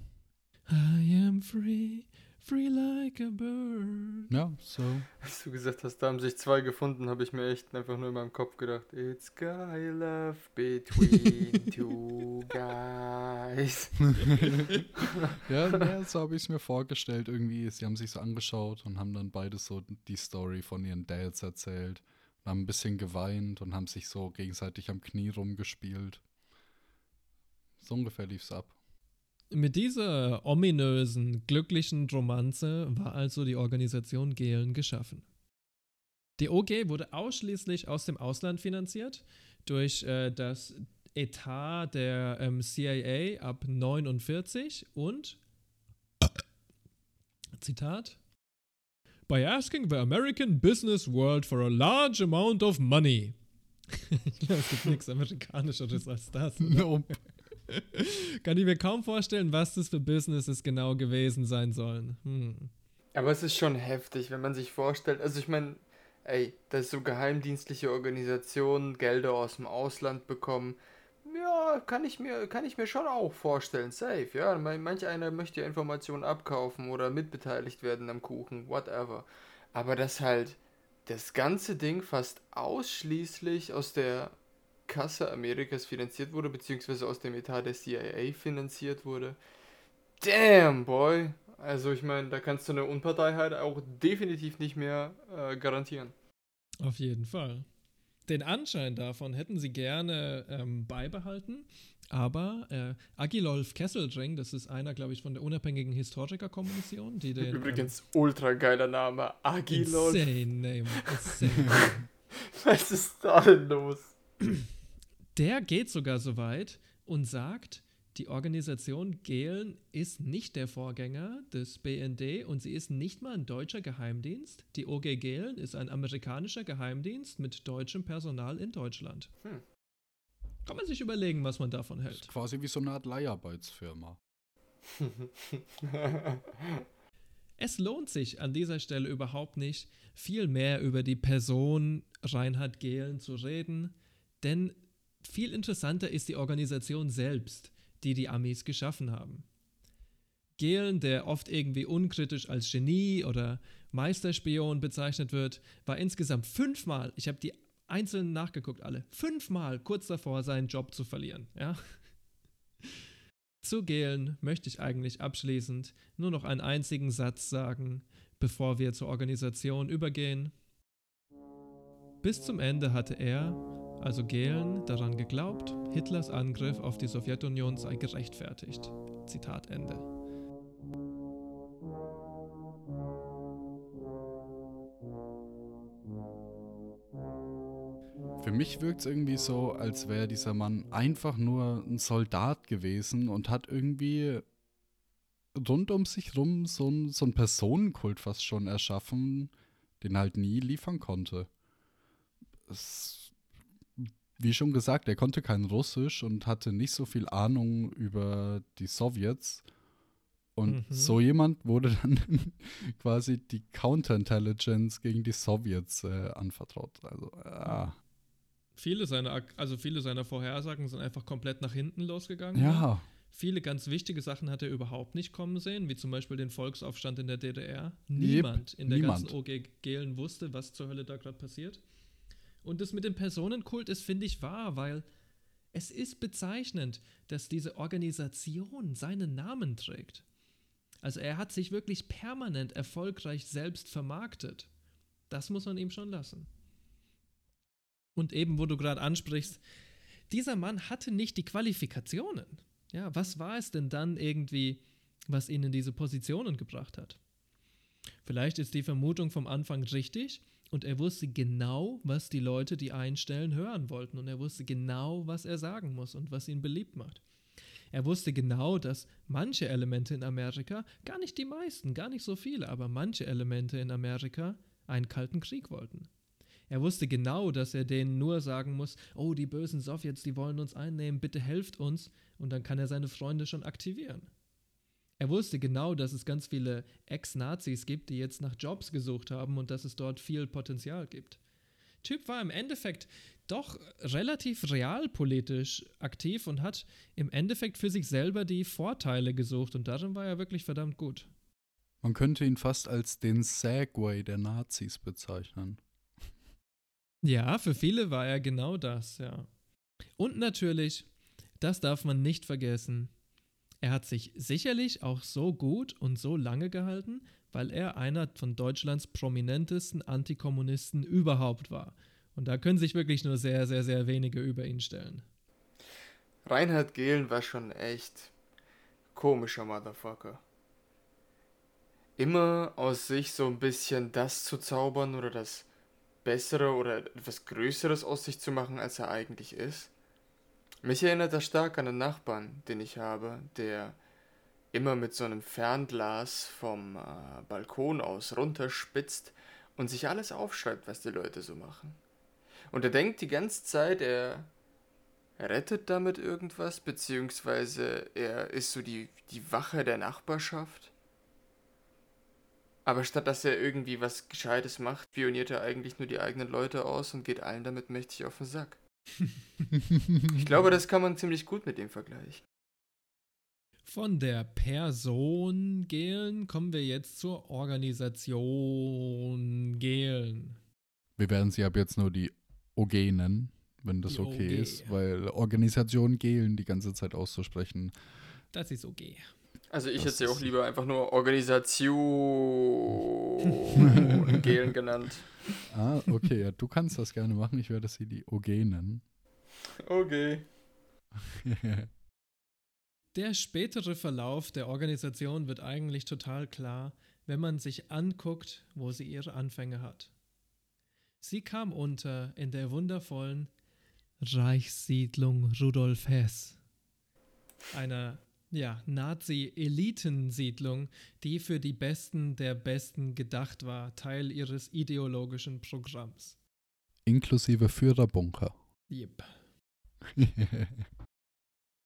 [SPEAKER 1] I am free, Free like a bird.
[SPEAKER 8] Ja, so.
[SPEAKER 2] Als du gesagt hast, da haben sich zwei gefunden, habe ich mir echt einfach nur in meinem Kopf gedacht, It's guy love between two guys.
[SPEAKER 8] ja, ja, so habe ich es mir vorgestellt irgendwie. Sie haben sich so angeschaut und haben dann beide so die Story von ihren Dads erzählt und haben ein bisschen geweint und haben sich so gegenseitig am Knie rumgespielt. So ungefähr lief es ab.
[SPEAKER 1] Mit dieser ominösen, glücklichen Romanze war also die Organisation Gehlen geschaffen. Die OG wurde ausschließlich aus dem Ausland finanziert, durch äh, das Etat der ähm, CIA ab 49 und Zitat By asking the American business world for a large amount of money. ich glaube, es gibt nichts Amerikanischeres als das.
[SPEAKER 8] Nope.
[SPEAKER 1] Kann ich mir kaum vorstellen, was das für Businesses genau gewesen sein sollen. Hm.
[SPEAKER 2] Aber es ist schon heftig, wenn man sich vorstellt. Also ich meine, ey, dass so geheimdienstliche Organisationen Gelder aus dem Ausland bekommen, ja, kann ich mir, kann ich mir schon auch vorstellen. Safe, ja. Manch einer möchte ja Informationen abkaufen oder mitbeteiligt werden am Kuchen, whatever. Aber dass halt das ganze Ding fast ausschließlich aus der Kasse Amerikas finanziert wurde, beziehungsweise aus dem Etat der CIA finanziert wurde. Damn, boy. Also ich meine, da kannst du eine Unparteiheit auch definitiv nicht mehr äh, garantieren.
[SPEAKER 1] Auf jeden Fall. Den Anschein davon hätten sie gerne ähm, beibehalten, aber äh, Agilolf Kesselring, das ist einer, glaube ich, von der unabhängigen Historikerkommission, die den.
[SPEAKER 2] Übrigens, ähm, ultra geiler Name. Agilolf.
[SPEAKER 1] Insane name. Insane.
[SPEAKER 2] Was ist da denn los?
[SPEAKER 1] Der geht sogar so weit und sagt, die Organisation Gehlen ist nicht der Vorgänger des BND und sie ist nicht mal ein deutscher Geheimdienst. Die OG Gehlen ist ein amerikanischer Geheimdienst mit deutschem Personal in Deutschland. Hm. Kann man sich überlegen, was man davon hält. Das ist
[SPEAKER 8] quasi wie so eine Art Leiharbeitsfirma.
[SPEAKER 1] es lohnt sich an dieser Stelle überhaupt nicht, viel mehr über die Person Reinhard Gehlen zu reden, denn viel interessanter ist die Organisation selbst die die Amis geschaffen haben. Gehlen, der oft irgendwie unkritisch als Genie oder Meisterspion bezeichnet wird, war insgesamt fünfmal, ich habe die einzelnen nachgeguckt alle, fünfmal kurz davor, seinen Job zu verlieren. Ja? Zu Gehlen möchte ich eigentlich abschließend nur noch einen einzigen Satz sagen, bevor wir zur Organisation übergehen. Bis zum Ende hatte er also Gehlen, daran geglaubt, Hitlers Angriff auf die Sowjetunion sei gerechtfertigt. Zitat Ende.
[SPEAKER 8] Für mich wirkt es irgendwie so, als wäre dieser Mann einfach nur ein Soldat gewesen und hat irgendwie rund um sich rum so, ein, so einen Personenkult fast schon erschaffen, den halt nie liefern konnte. Es wie schon gesagt, er konnte kein Russisch und hatte nicht so viel Ahnung über die Sowjets. Und mhm. so jemand wurde dann quasi die Counterintelligence gegen die Sowjets äh, anvertraut. Also, ja.
[SPEAKER 1] Viele seiner, also viele seiner Vorhersagen sind einfach komplett nach hinten losgegangen.
[SPEAKER 8] Ja.
[SPEAKER 1] Viele ganz wichtige Sachen hat er überhaupt nicht kommen sehen, wie zum Beispiel den Volksaufstand in der DDR. Niemand yep, in der niemand. ganzen OG Gelen wusste, was zur Hölle da gerade passiert. Und das mit dem Personenkult ist, finde ich, wahr, weil es ist bezeichnend, dass diese Organisation seinen Namen trägt. Also er hat sich wirklich permanent erfolgreich selbst vermarktet. Das muss man ihm schon lassen. Und eben, wo du gerade ansprichst, dieser Mann hatte nicht die Qualifikationen. Ja, was war es denn dann irgendwie, was ihn in diese Positionen gebracht hat? Vielleicht ist die Vermutung vom Anfang richtig, und er wusste genau, was die Leute, die einstellen, hören wollten. Und er wusste genau, was er sagen muss und was ihn beliebt macht. Er wusste genau, dass manche Elemente in Amerika, gar nicht die meisten, gar nicht so viele, aber manche Elemente in Amerika einen kalten Krieg wollten. Er wusste genau, dass er denen nur sagen muss, oh, die bösen Sowjets, die wollen uns einnehmen, bitte helft uns, und dann kann er seine Freunde schon aktivieren. Er wusste genau, dass es ganz viele Ex-Nazis gibt, die jetzt nach Jobs gesucht haben und dass es dort viel Potenzial gibt. Typ war im Endeffekt doch relativ realpolitisch aktiv und hat im Endeffekt für sich selber die Vorteile gesucht und darin war er wirklich verdammt gut.
[SPEAKER 8] Man könnte ihn fast als den Segway der Nazis bezeichnen.
[SPEAKER 1] Ja, für viele war er genau das, ja. Und natürlich, das darf man nicht vergessen, er hat sich sicherlich auch so gut und so lange gehalten, weil er einer von Deutschlands prominentesten Antikommunisten überhaupt war. Und da können sich wirklich nur sehr, sehr, sehr wenige über ihn stellen.
[SPEAKER 2] Reinhard Gehlen war schon echt komischer Motherfucker. Immer aus sich so ein bisschen das zu zaubern oder das Bessere oder etwas Größeres aus sich zu machen, als er eigentlich ist. Mich erinnert das stark an einen Nachbarn, den ich habe, der immer mit so einem Fernglas vom äh, Balkon aus runterspitzt und sich alles aufschreibt, was die Leute so machen. Und er denkt die ganze Zeit, er rettet damit irgendwas, beziehungsweise er ist so die, die Wache der Nachbarschaft. Aber statt dass er irgendwie was Gescheites macht, pioniert er eigentlich nur die eigenen Leute aus und geht allen damit mächtig auf den Sack ich glaube, das kann man ziemlich gut mit dem vergleichen.
[SPEAKER 1] Von der Person Gehlen kommen wir jetzt zur Organisation Gehlen.
[SPEAKER 8] Wir werden sie ab jetzt nur die OG nennen, wenn das die okay OG. ist, weil Organisation Gehlen die ganze Zeit auszusprechen.
[SPEAKER 1] Das ist okay.
[SPEAKER 2] Also ich hätte sie auch lieber einfach nur Organisation Gelen genannt.
[SPEAKER 8] Ah, okay, ja, du kannst das gerne machen. Ich werde sie die OG nennen.
[SPEAKER 2] Okay.
[SPEAKER 1] Der spätere Verlauf der Organisation wird eigentlich total klar, wenn man sich anguckt, wo sie ihre Anfänge hat. Sie kam unter in der wundervollen Reichssiedlung Rudolf Hess, einer ja, Nazi-Elitensiedlung, die für die Besten der Besten gedacht war, Teil ihres ideologischen Programms.
[SPEAKER 8] Inklusive Führerbunker.
[SPEAKER 1] Yep.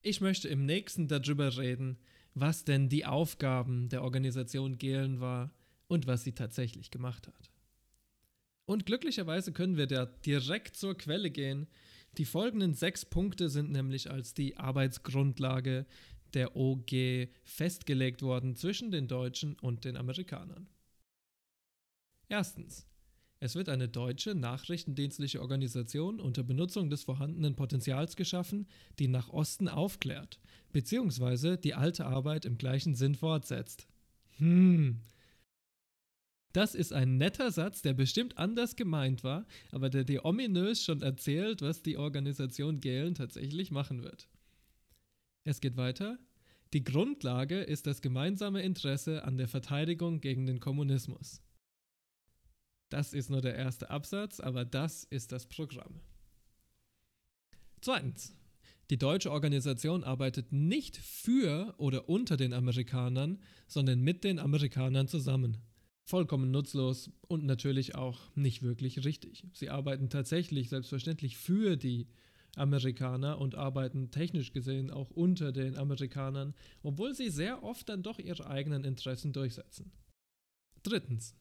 [SPEAKER 1] Ich möchte im nächsten darüber reden, was denn die Aufgaben der Organisation Gehlen war und was sie tatsächlich gemacht hat. Und glücklicherweise können wir da direkt zur Quelle gehen. Die folgenden sechs Punkte sind nämlich als die Arbeitsgrundlage der OG festgelegt worden zwischen den Deutschen und den Amerikanern. Erstens. Es wird eine deutsche nachrichtendienstliche Organisation unter Benutzung des vorhandenen Potenzials geschaffen, die nach Osten aufklärt, beziehungsweise die alte Arbeit im gleichen Sinn fortsetzt. Hm. Das ist ein netter Satz, der bestimmt anders gemeint war, aber der dir ominös schon erzählt, was die Organisation Galen tatsächlich machen wird. Es geht weiter. Die Grundlage ist das gemeinsame Interesse an der Verteidigung gegen den Kommunismus. Das ist nur der erste Absatz, aber das ist das Programm. Zweitens. Die deutsche Organisation arbeitet nicht für oder unter den Amerikanern, sondern mit den Amerikanern zusammen. Vollkommen nutzlos und natürlich auch nicht wirklich richtig. Sie arbeiten tatsächlich selbstverständlich für die Amerikaner und arbeiten technisch gesehen auch unter den Amerikanern, obwohl sie sehr oft dann doch ihre eigenen Interessen durchsetzen. Drittens.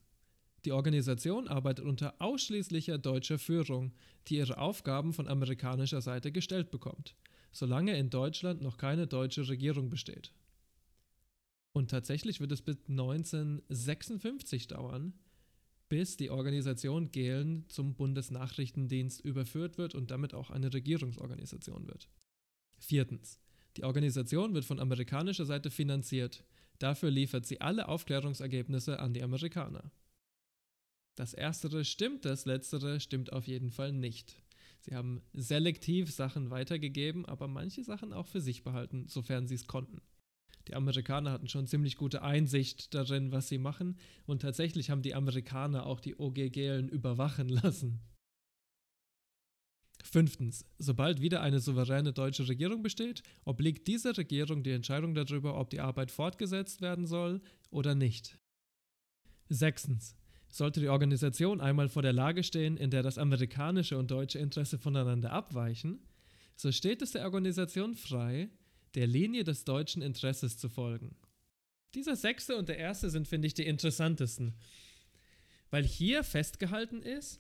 [SPEAKER 1] Die Organisation arbeitet unter ausschließlicher deutscher Führung, die ihre Aufgaben von amerikanischer Seite gestellt bekommt, solange in Deutschland noch keine deutsche Regierung besteht. Und tatsächlich wird es bis 1956 dauern, bis die Organisation Gehlen zum Bundesnachrichtendienst überführt wird und damit auch eine Regierungsorganisation wird. Viertens. Die Organisation wird von amerikanischer Seite finanziert. Dafür liefert sie alle Aufklärungsergebnisse an die Amerikaner. Das erstere stimmt, das letztere stimmt auf jeden Fall nicht. Sie haben selektiv Sachen weitergegeben, aber manche Sachen auch für sich behalten, sofern sie es konnten. Die Amerikaner hatten schon ziemlich gute Einsicht darin, was sie machen, und tatsächlich haben die Amerikaner auch die OGGlen überwachen lassen. Fünftens. Sobald wieder eine souveräne deutsche Regierung besteht, obliegt dieser Regierung die Entscheidung darüber, ob die Arbeit fortgesetzt werden soll oder nicht. Sechstens. Sollte die Organisation einmal vor der Lage stehen, in der das amerikanische und deutsche Interesse voneinander abweichen, so steht es der Organisation frei, der Linie des deutschen Interesses zu folgen. Dieser sechste und der erste sind, finde ich, die interessantesten, weil hier festgehalten ist,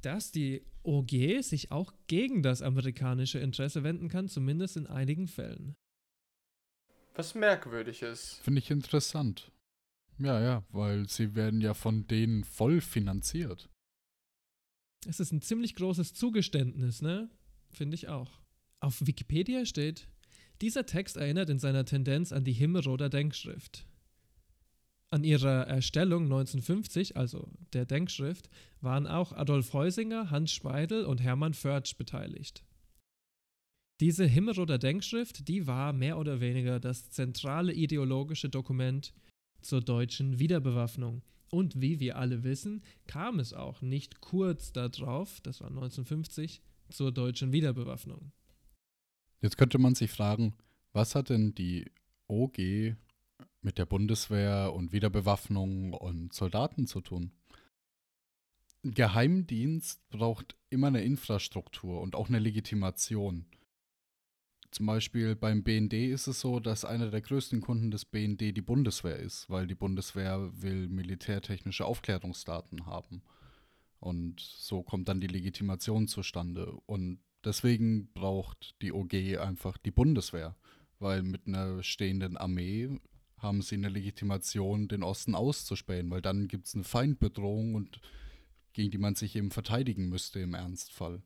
[SPEAKER 1] dass die OG sich auch gegen das amerikanische Interesse wenden kann, zumindest in einigen Fällen.
[SPEAKER 2] Was merkwürdig ist.
[SPEAKER 8] Finde ich interessant. Ja, ja, weil sie werden ja von denen voll finanziert.
[SPEAKER 1] Es ist ein ziemlich großes Zugeständnis, ne? Finde ich auch. Auf Wikipedia steht, dieser Text erinnert in seiner Tendenz an die Himmelroder Denkschrift. An ihrer Erstellung 1950, also der Denkschrift, waren auch Adolf Heusinger, Hans Speidel und Hermann Förtsch beteiligt. Diese Himmelroder Denkschrift, die war mehr oder weniger das zentrale ideologische Dokument zur deutschen Wiederbewaffnung. Und wie wir alle wissen, kam es auch nicht kurz darauf, das war 1950, zur deutschen Wiederbewaffnung.
[SPEAKER 8] Jetzt könnte man sich fragen, was hat denn die OG mit der Bundeswehr und Wiederbewaffnung und Soldaten zu tun? Ein Geheimdienst braucht immer eine Infrastruktur und auch eine Legitimation. Zum Beispiel beim BND ist es so, dass einer der größten Kunden des BND die Bundeswehr ist, weil die Bundeswehr will militärtechnische Aufklärungsdaten haben. Und so kommt dann die Legitimation zustande. Und deswegen braucht die OG einfach die Bundeswehr, weil mit einer stehenden Armee haben sie eine Legitimation, den Osten auszuspähen, weil dann gibt es eine Feindbedrohung und gegen die man sich eben verteidigen müsste im Ernstfall.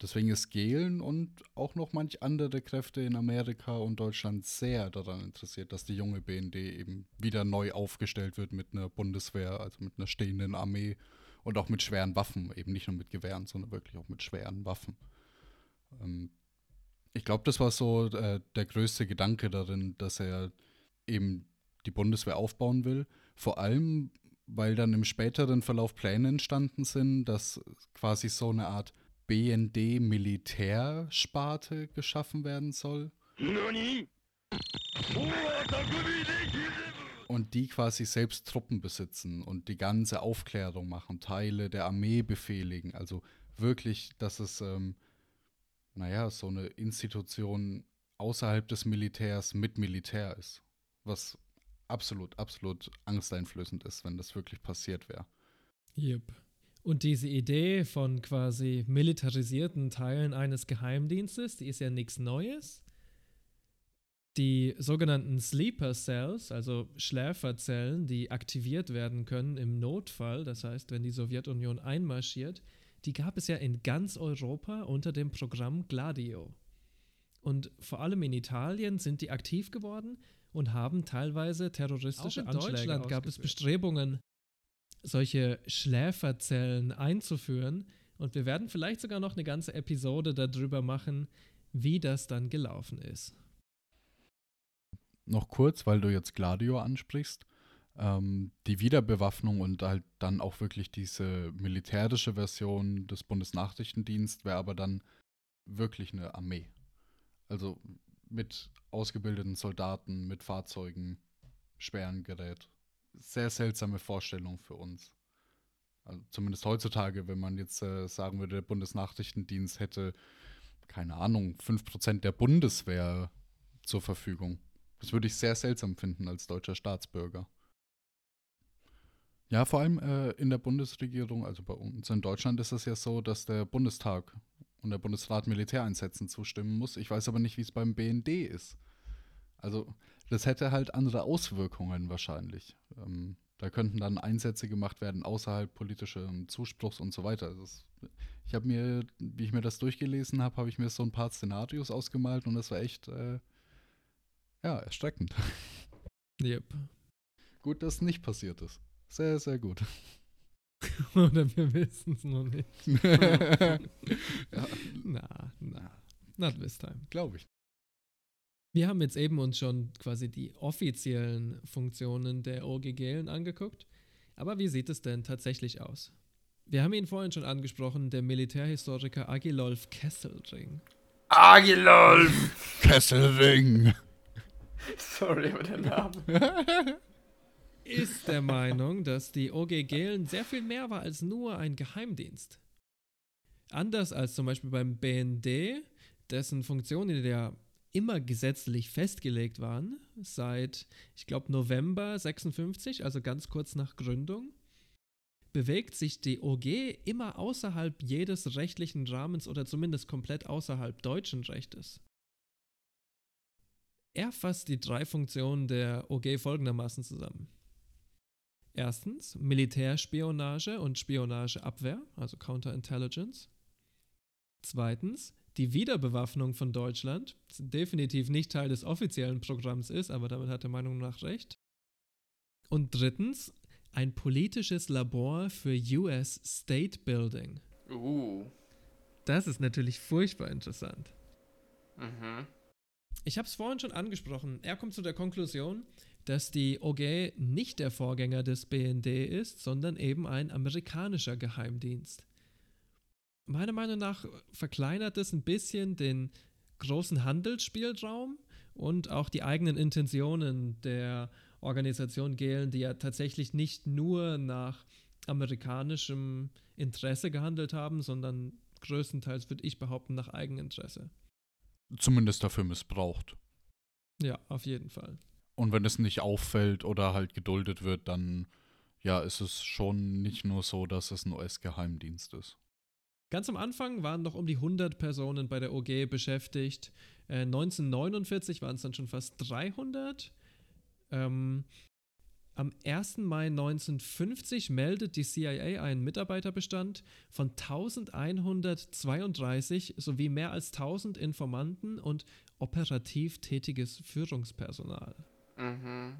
[SPEAKER 8] Deswegen ist Gehlen und auch noch manch andere Kräfte in Amerika und Deutschland sehr daran interessiert, dass die junge BND eben wieder neu aufgestellt wird mit einer Bundeswehr, also mit einer stehenden Armee und auch mit schweren Waffen, eben nicht nur mit Gewehren, sondern wirklich auch mit schweren Waffen. Ähm, ich glaube, das war so äh, der größte Gedanke darin, dass er eben die Bundeswehr aufbauen will. Vor allem, weil dann im späteren Verlauf Pläne entstanden sind, dass quasi so eine Art BND-Militärsparte geschaffen werden soll. Und die quasi selbst Truppen besitzen und die ganze Aufklärung machen, Teile der Armee befehligen. Also wirklich, dass es, ähm, naja, so eine Institution außerhalb des Militärs mit Militär ist. Was absolut, absolut angsteinflößend ist, wenn das wirklich passiert wäre.
[SPEAKER 1] Yep. Und diese Idee von quasi militarisierten Teilen eines Geheimdienstes, die ist ja nichts Neues. Die sogenannten Sleeper Cells, also Schläferzellen, die aktiviert werden können im Notfall, das heißt, wenn die Sowjetunion einmarschiert, die gab es ja in ganz Europa unter dem Programm Gladio. Und vor allem in Italien sind die aktiv geworden und haben teilweise terroristische Auch in Anschläge Deutschland gab es Bestrebungen, solche Schläferzellen einzuführen. Und wir werden vielleicht sogar noch eine ganze Episode darüber machen, wie das dann gelaufen ist.
[SPEAKER 8] Noch kurz, weil du jetzt Gladio ansprichst. Ähm, die Wiederbewaffnung und halt dann auch wirklich diese militärische Version des Bundesnachrichtendienst wäre aber dann wirklich eine Armee. Also mit ausgebildeten Soldaten, mit Fahrzeugen, schweren Gerät sehr seltsame Vorstellung für uns. Also zumindest heutzutage, wenn man jetzt äh, sagen würde, der Bundesnachrichtendienst hätte, keine Ahnung, 5% der Bundeswehr zur Verfügung. Das würde ich sehr seltsam finden als deutscher Staatsbürger. Ja, vor allem äh, in der Bundesregierung, also bei uns in Deutschland ist es ja so, dass der Bundestag und der Bundesrat Militäreinsätzen zustimmen muss. Ich weiß aber nicht, wie es beim BND ist. Also das hätte halt andere Auswirkungen wahrscheinlich. Ähm, da könnten dann Einsätze gemacht werden außerhalb politischen Zuspruchs und so weiter. Das, ich habe mir, wie ich mir das durchgelesen habe, habe ich mir so ein paar Szenarios ausgemalt und das war echt, äh, ja, erstreckend.
[SPEAKER 1] Yep.
[SPEAKER 8] Gut, dass es nicht passiert ist. Sehr, sehr gut.
[SPEAKER 1] Oder wir wissen es noch nicht. ja. Na, na. Not this time.
[SPEAKER 8] Glaube ich.
[SPEAKER 1] Wir haben jetzt eben uns schon quasi die offiziellen Funktionen der OGGlen angeguckt. Aber wie sieht es denn tatsächlich aus? Wir haben ihn vorhin schon angesprochen, der Militärhistoriker Agilolf Kesselring.
[SPEAKER 2] Agilolf!
[SPEAKER 8] Kesselring!
[SPEAKER 2] Sorry, aber der Name.
[SPEAKER 1] ist der Meinung, dass die OGGlen sehr viel mehr war als nur ein Geheimdienst. Anders als zum Beispiel beim BND, dessen Funktionen der immer gesetzlich festgelegt waren, seit, ich glaube, November 56, also ganz kurz nach Gründung, bewegt sich die OG immer außerhalb jedes rechtlichen Rahmens oder zumindest komplett außerhalb deutschen Rechtes. Er fasst die drei Funktionen der OG folgendermaßen zusammen. Erstens Militärspionage und Spionageabwehr, also Counterintelligence. Zweitens die Wiederbewaffnung von Deutschland definitiv nicht Teil des offiziellen Programms ist, aber damit hat er Meinung nach recht. Und drittens, ein politisches Labor für US State Building.
[SPEAKER 2] Uh.
[SPEAKER 1] Das ist natürlich furchtbar interessant.
[SPEAKER 2] Mhm.
[SPEAKER 1] Ich habe es vorhin schon angesprochen. Er kommt zu der Konklusion, dass die OG nicht der Vorgänger des BND ist, sondern eben ein amerikanischer Geheimdienst meiner Meinung nach verkleinert es ein bisschen den großen Handelsspielraum und auch die eigenen Intentionen der Organisation Gehlen, die ja tatsächlich nicht nur nach amerikanischem Interesse gehandelt haben, sondern größtenteils, würde ich behaupten, nach Eigeninteresse.
[SPEAKER 8] Zumindest dafür missbraucht.
[SPEAKER 1] Ja, auf jeden Fall.
[SPEAKER 8] Und wenn es nicht auffällt oder halt geduldet wird, dann ja, ist es schon nicht nur so, dass es ein US-Geheimdienst ist.
[SPEAKER 1] Ganz am Anfang waren noch um die 100 Personen bei der OG beschäftigt. Äh, 1949 waren es dann schon fast 300. Ähm, Am 1. Mai 1950 meldet die CIA einen Mitarbeiterbestand von 1132 sowie mehr als 1000 Informanten und operativ tätiges Führungspersonal.
[SPEAKER 2] Mhm.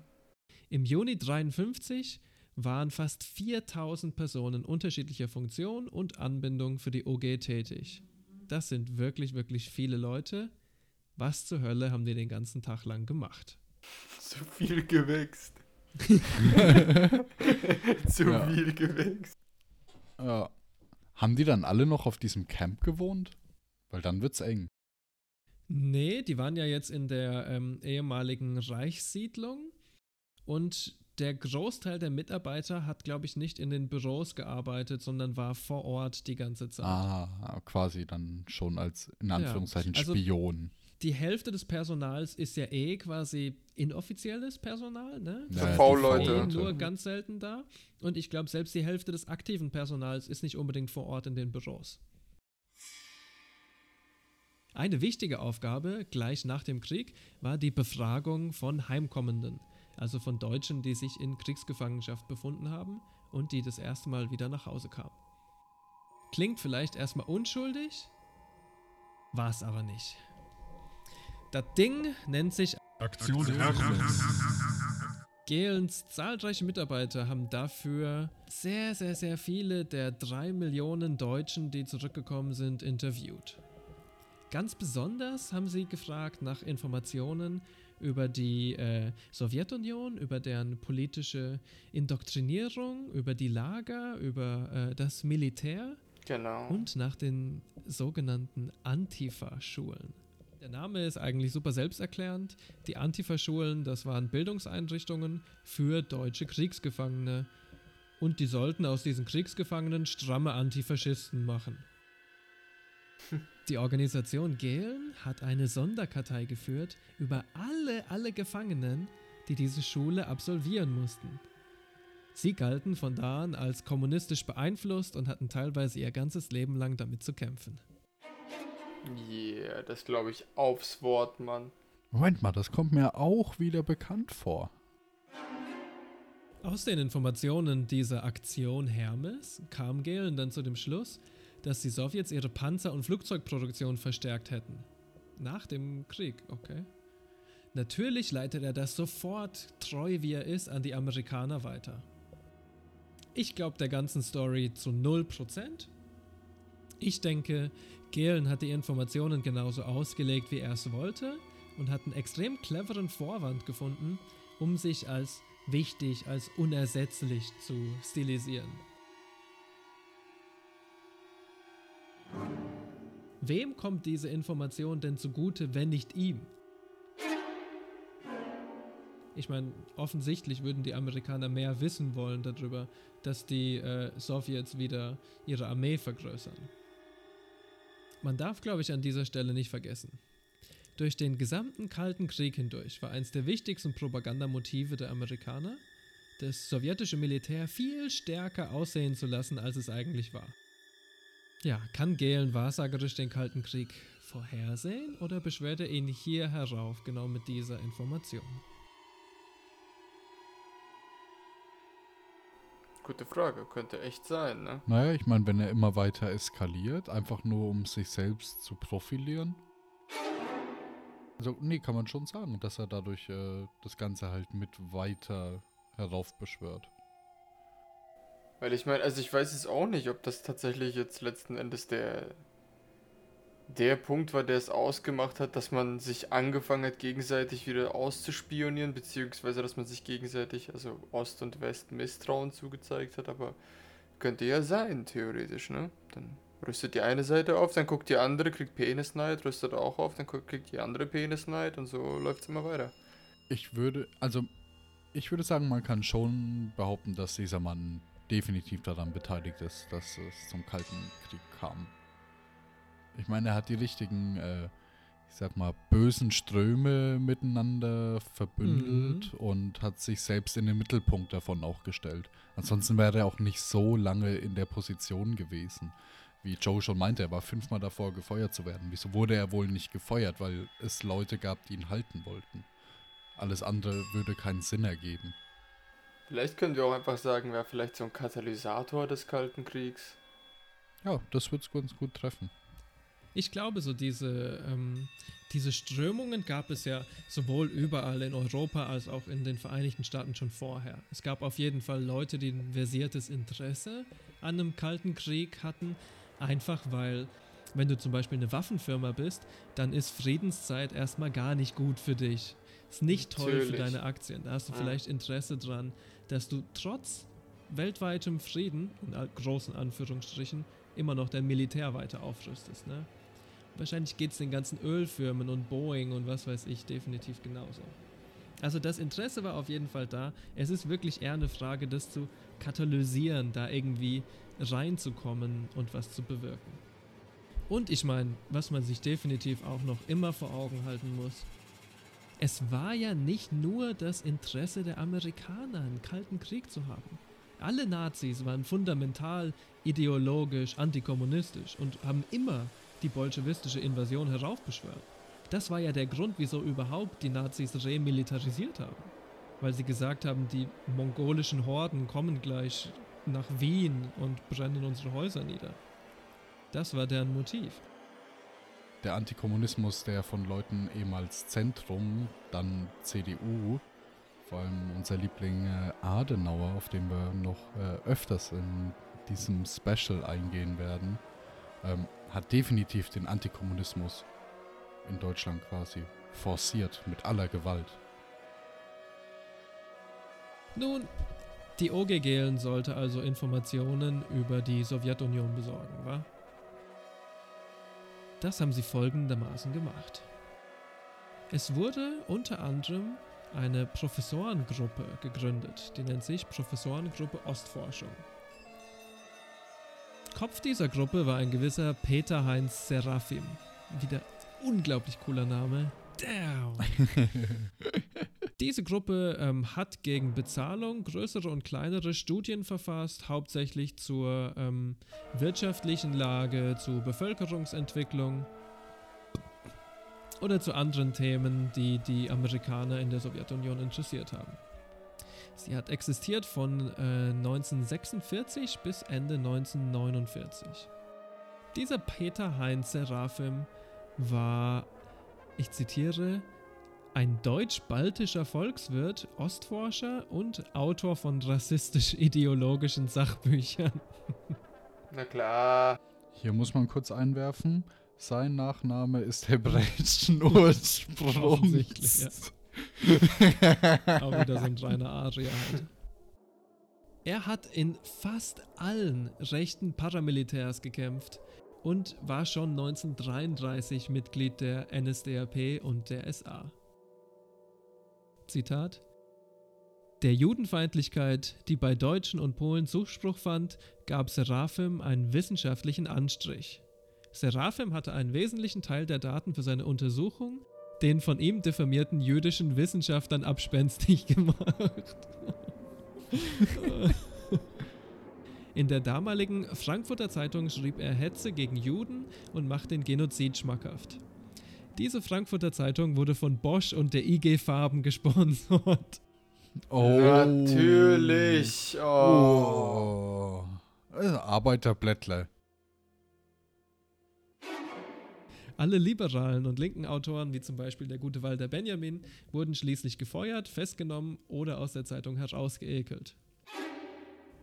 [SPEAKER 1] Im Juni 1953 waren fast 4000 Personen unterschiedlicher Funktion und Anbindung für die OG tätig. Das sind wirklich, wirklich viele Leute. Was zur Hölle haben die den ganzen Tag lang gemacht?
[SPEAKER 2] Zu viel gewächst. Zu
[SPEAKER 8] Ja.
[SPEAKER 2] viel gewächst.
[SPEAKER 8] Ja. Haben die dann alle noch auf diesem Camp gewohnt? Weil dann wird's eng.
[SPEAKER 1] Nee, die waren ja jetzt in der ähm, ehemaligen Reichssiedlung und der Großteil der Mitarbeiter hat, glaube ich, nicht in den Büros gearbeitet, sondern war vor Ort die ganze Zeit.
[SPEAKER 8] Ah, quasi dann schon als in Anführungszeichen
[SPEAKER 1] also-
[SPEAKER 8] Spion.
[SPEAKER 1] Die Hälfte des Personals ist ja eh quasi inoffizielles Personal, ne?
[SPEAKER 8] Ja,
[SPEAKER 2] V-Leute. Leute.
[SPEAKER 1] nur ganz selten da. Und ich glaube, selbst die Hälfte des aktiven Personals ist nicht unbedingt vor Ort in den Büros. Eine wichtige Aufgabe gleich nach dem Krieg war die Befragung von Heimkommenden, also von Deutschen, die sich in Kriegsgefangenschaft befunden haben und die das erste Mal wieder nach Hause kamen. Klingt vielleicht erstmal unschuldig, war es aber nicht. Das Ding nennt sich
[SPEAKER 9] Aktion Herkules.
[SPEAKER 1] Gehlens zahlreiche Mitarbeiter haben dafür sehr, sehr, sehr viele der drei Millionen Deutschen, die zurückgekommen sind, interviewt. Ganz besonders haben sie gefragt nach Informationen über die äh, Sowjetunion, über deren politische Indoktrinierung, über die Lager, über äh, das Militär
[SPEAKER 2] Genau.
[SPEAKER 1] und nach den sogenannten Antifa-Schulen. Der Name ist eigentlich super selbsterklärend. Die Antifa-Schulen, das waren Bildungseinrichtungen für deutsche Kriegsgefangene. Und die sollten aus diesen Kriegsgefangenen stramme Antifaschisten machen. Die Organisation Gehlen hat eine Sonderkartei geführt über alle, alle Gefangenen, die diese Schule absolvieren mussten. Sie galten von da an als kommunistisch beeinflusst und hatten teilweise ihr ganzes Leben lang damit zu kämpfen.
[SPEAKER 2] Yeah, das glaube ich aufs Wort, Mann.
[SPEAKER 8] Moment mal, das kommt mir auch wieder bekannt vor.
[SPEAKER 1] Aus den Informationen dieser Aktion Hermes kam Gehlen dann zu dem Schluss, dass die Sowjets ihre Panzer- und Flugzeugproduktion verstärkt hätten. Nach dem Krieg, okay. Natürlich leitet er das sofort, treu wie er ist, an die Amerikaner weiter. Ich glaube der ganzen Story zu 0%. Ich denke, Gehlen hat die Informationen genauso ausgelegt, wie er es wollte und hat einen extrem cleveren Vorwand gefunden, um sich als wichtig, als unersetzlich zu stilisieren. Wem kommt diese Information denn zugute, wenn nicht ihm? Ich meine, offensichtlich würden die Amerikaner mehr wissen wollen darüber, dass die äh, Sowjets wieder ihre Armee vergrößern. Man darf, glaube ich, an dieser Stelle nicht vergessen. Durch den gesamten Kalten Krieg hindurch war eines der wichtigsten Propagandamotive der Amerikaner, das sowjetische Militär viel stärker aussehen zu lassen, als es eigentlich war. Ja, kann Gehlen wahrsagerisch den Kalten Krieg vorhersehen oder beschwert er ihn hier herauf genau mit dieser Information?
[SPEAKER 2] Gute Frage, könnte echt sein, ne?
[SPEAKER 8] Naja, ich meine, wenn er immer weiter eskaliert, einfach nur um sich selbst zu profilieren. Also, nee, kann man schon sagen, dass er dadurch äh, das Ganze halt mit weiter heraufbeschwört.
[SPEAKER 2] Weil ich meine, also ich weiß es auch nicht, ob das tatsächlich jetzt letzten Endes der der Punkt war, der es ausgemacht hat, dass man sich angefangen hat, gegenseitig wieder auszuspionieren, beziehungsweise dass man sich gegenseitig, also Ost und West, Misstrauen zugezeigt hat, aber könnte ja sein, theoretisch, ne? Dann rüstet die eine Seite auf, dann guckt die andere, kriegt Penisneid, rüstet auch auf, dann kriegt die andere Penisneid und so läuft es immer weiter.
[SPEAKER 8] Ich würde, also, ich würde sagen, man kann schon behaupten, dass dieser Mann definitiv daran beteiligt ist, dass es zum Kalten Krieg kam. Ich meine, er hat die richtigen, äh, ich sag mal, bösen Ströme miteinander verbündelt und hat sich selbst in den Mittelpunkt davon auch gestellt. Ansonsten wäre er auch nicht so lange in der Position gewesen. Wie Joe schon meinte, er war fünfmal davor, gefeuert zu werden. Wieso wurde er wohl nicht gefeuert? Weil es Leute gab, die ihn halten wollten. Alles andere würde keinen Sinn ergeben.
[SPEAKER 2] Vielleicht können wir auch einfach sagen, wäre vielleicht so ein Katalysator des Kalten Kriegs.
[SPEAKER 8] Ja, das wird es ganz gut treffen.
[SPEAKER 1] Ich glaube, so diese, ähm, diese Strömungen gab es ja sowohl überall in Europa als auch in den Vereinigten Staaten schon vorher. Es gab auf jeden Fall Leute, die ein versiertes Interesse an einem Kalten Krieg hatten, einfach weil, wenn du zum Beispiel eine Waffenfirma bist, dann ist Friedenszeit erstmal gar nicht gut für dich. Ist nicht toll für
[SPEAKER 2] Natürlich.
[SPEAKER 1] deine Aktien. Da hast du
[SPEAKER 2] Ja.
[SPEAKER 1] vielleicht Interesse dran, dass du trotz weltweitem Frieden, in großen Anführungsstrichen, immer noch dein Militär weiter aufrüstest. Ne? Wahrscheinlich geht es den ganzen Ölfirmen und Boeing und was weiß ich definitiv genauso. Also das Interesse war auf jeden Fall da. Es ist wirklich eher eine Frage, das zu katalysieren, da irgendwie reinzukommen und was zu bewirken. Und ich meine, was man sich definitiv auch noch immer vor Augen halten muss, es war ja nicht nur das Interesse der Amerikaner, einen kalten Krieg zu haben. Alle Nazis waren fundamental ideologisch antikommunistisch und haben immer die bolschewistische Invasion heraufbeschwört. Das war ja der Grund, wieso überhaupt die Nazis remilitarisiert haben. Weil sie gesagt haben, die mongolischen Horden kommen gleich nach Wien und brennen unsere Häuser nieder. Das war deren Motiv.
[SPEAKER 8] Der Antikommunismus, der von Leuten ehemals Zentrum, dann CDU, vor allem unser Liebling äh, Adenauer, auf den wir noch äh, öfters in diesem Special eingehen werden, ähm, hat definitiv den Antikommunismus in Deutschland quasi forciert mit aller Gewalt.
[SPEAKER 1] Nun, die OGGlen sollte also Informationen über die Sowjetunion besorgen, wa? Das haben sie folgendermaßen gemacht. Es wurde unter anderem eine Professorengruppe gegründet, die nennt sich Professorengruppe Ostforschung. Kopf dieser Gruppe war ein gewisser Peter Heinz Seraphim. Wieder unglaublich cooler Name. Damn. Diese Gruppe ähm, hat gegen Bezahlung größere und kleinere Studien verfasst, hauptsächlich zur ähm, wirtschaftlichen Lage, zu Bevölkerungsentwicklung oder zu anderen Themen, die die Amerikaner in der Sowjetunion interessiert haben. Sie hat existiert von äh, 1946 bis Ende 1949. Dieser Peter Heinz Seraphim war, ich zitiere, ein deutsch-baltischer Volkswirt, Ostforscher und Autor von rassistisch-ideologischen Sachbüchern.
[SPEAKER 2] Na klar.
[SPEAKER 8] Hier muss man kurz einwerfen, sein Nachname ist hebräischen Ursprungs.
[SPEAKER 1] Offensichtlich, ja. Auch wieder so ein reiner Arier halt. Er hat in fast allen rechten Paramilitärs gekämpft und war schon 1933 Mitglied der NSDAP und der SA. Zitat Der Judenfeindlichkeit, die bei Deutschen und Polen Zuspruch fand, gab Seraphim einen wissenschaftlichen Anstrich. Seraphim hatte einen wesentlichen Teil der Daten für seine Untersuchung den von ihm diffamierten jüdischen Wissenschaftlern abspenstig gemacht. In der damaligen Frankfurter Zeitung schrieb er Hetze gegen Juden und macht den Genozid schmackhaft. Diese Frankfurter Zeitung wurde von Bosch und der IG Farben gesponsert.
[SPEAKER 8] Oh.
[SPEAKER 2] Natürlich.
[SPEAKER 8] Oh.
[SPEAKER 2] Oh.
[SPEAKER 8] Arbeiterblättler.
[SPEAKER 1] Alle liberalen und linken Autoren, wie zum Beispiel der gute Walter Benjamin, wurden schließlich gefeuert, festgenommen oder aus der Zeitung herausgeekelt.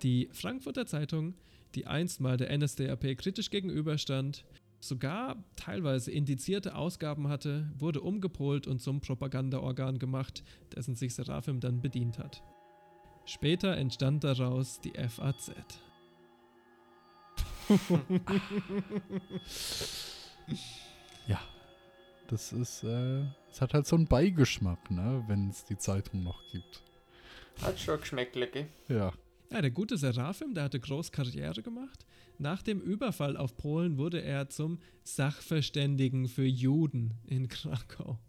[SPEAKER 1] Die Frankfurter Zeitung, die einst mal der NSDAP kritisch gegenüberstand, sogar teilweise indizierte Ausgaben hatte, wurde umgepolt und zum Propagandaorgan gemacht, dessen sich Seraphim dann bedient hat. Später entstand daraus die FAZ.
[SPEAKER 8] Das ist, äh, es hat halt so einen Beigeschmack, ne, wenn es die Zeitung noch gibt.
[SPEAKER 2] Hat schon geschmeckt, gell?
[SPEAKER 8] Ja.
[SPEAKER 1] Ja, der gute Seraphim, der hatte groß Karriere gemacht. Nach dem Überfall auf Polen wurde er zum Sachverständigen für Juden in Krakau.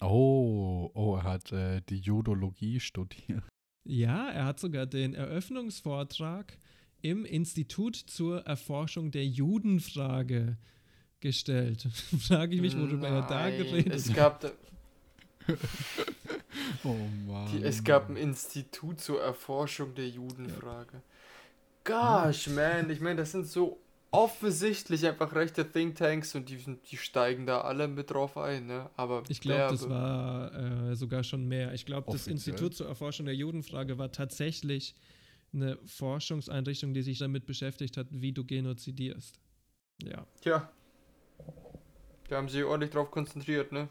[SPEAKER 8] Oh, oh, er hat äh, die Judologie studiert.
[SPEAKER 1] Ja, er hat sogar den Eröffnungsvortrag im Institut zur Erforschung der Judenfrage gestellt. Frage ich mich, worüber er da
[SPEAKER 2] Nein,
[SPEAKER 1] geredet
[SPEAKER 2] Es gab da,
[SPEAKER 8] Oh Mann.
[SPEAKER 2] Die, es gab ein Institut zur Erforschung der Judenfrage. Gosh, man, ich meine, das sind so offensichtlich einfach rechte Thinktanks und die, die steigen da alle mit drauf ein, ne? Aber
[SPEAKER 1] Ich glaube, das war äh, sogar schon mehr. Ich glaube, das? Institut zur Erforschung der Judenfrage war tatsächlich eine Forschungseinrichtung, die sich damit beschäftigt hat, wie du genozidierst. Ja.
[SPEAKER 2] Tja. Da haben sie ordentlich drauf konzentriert, ne?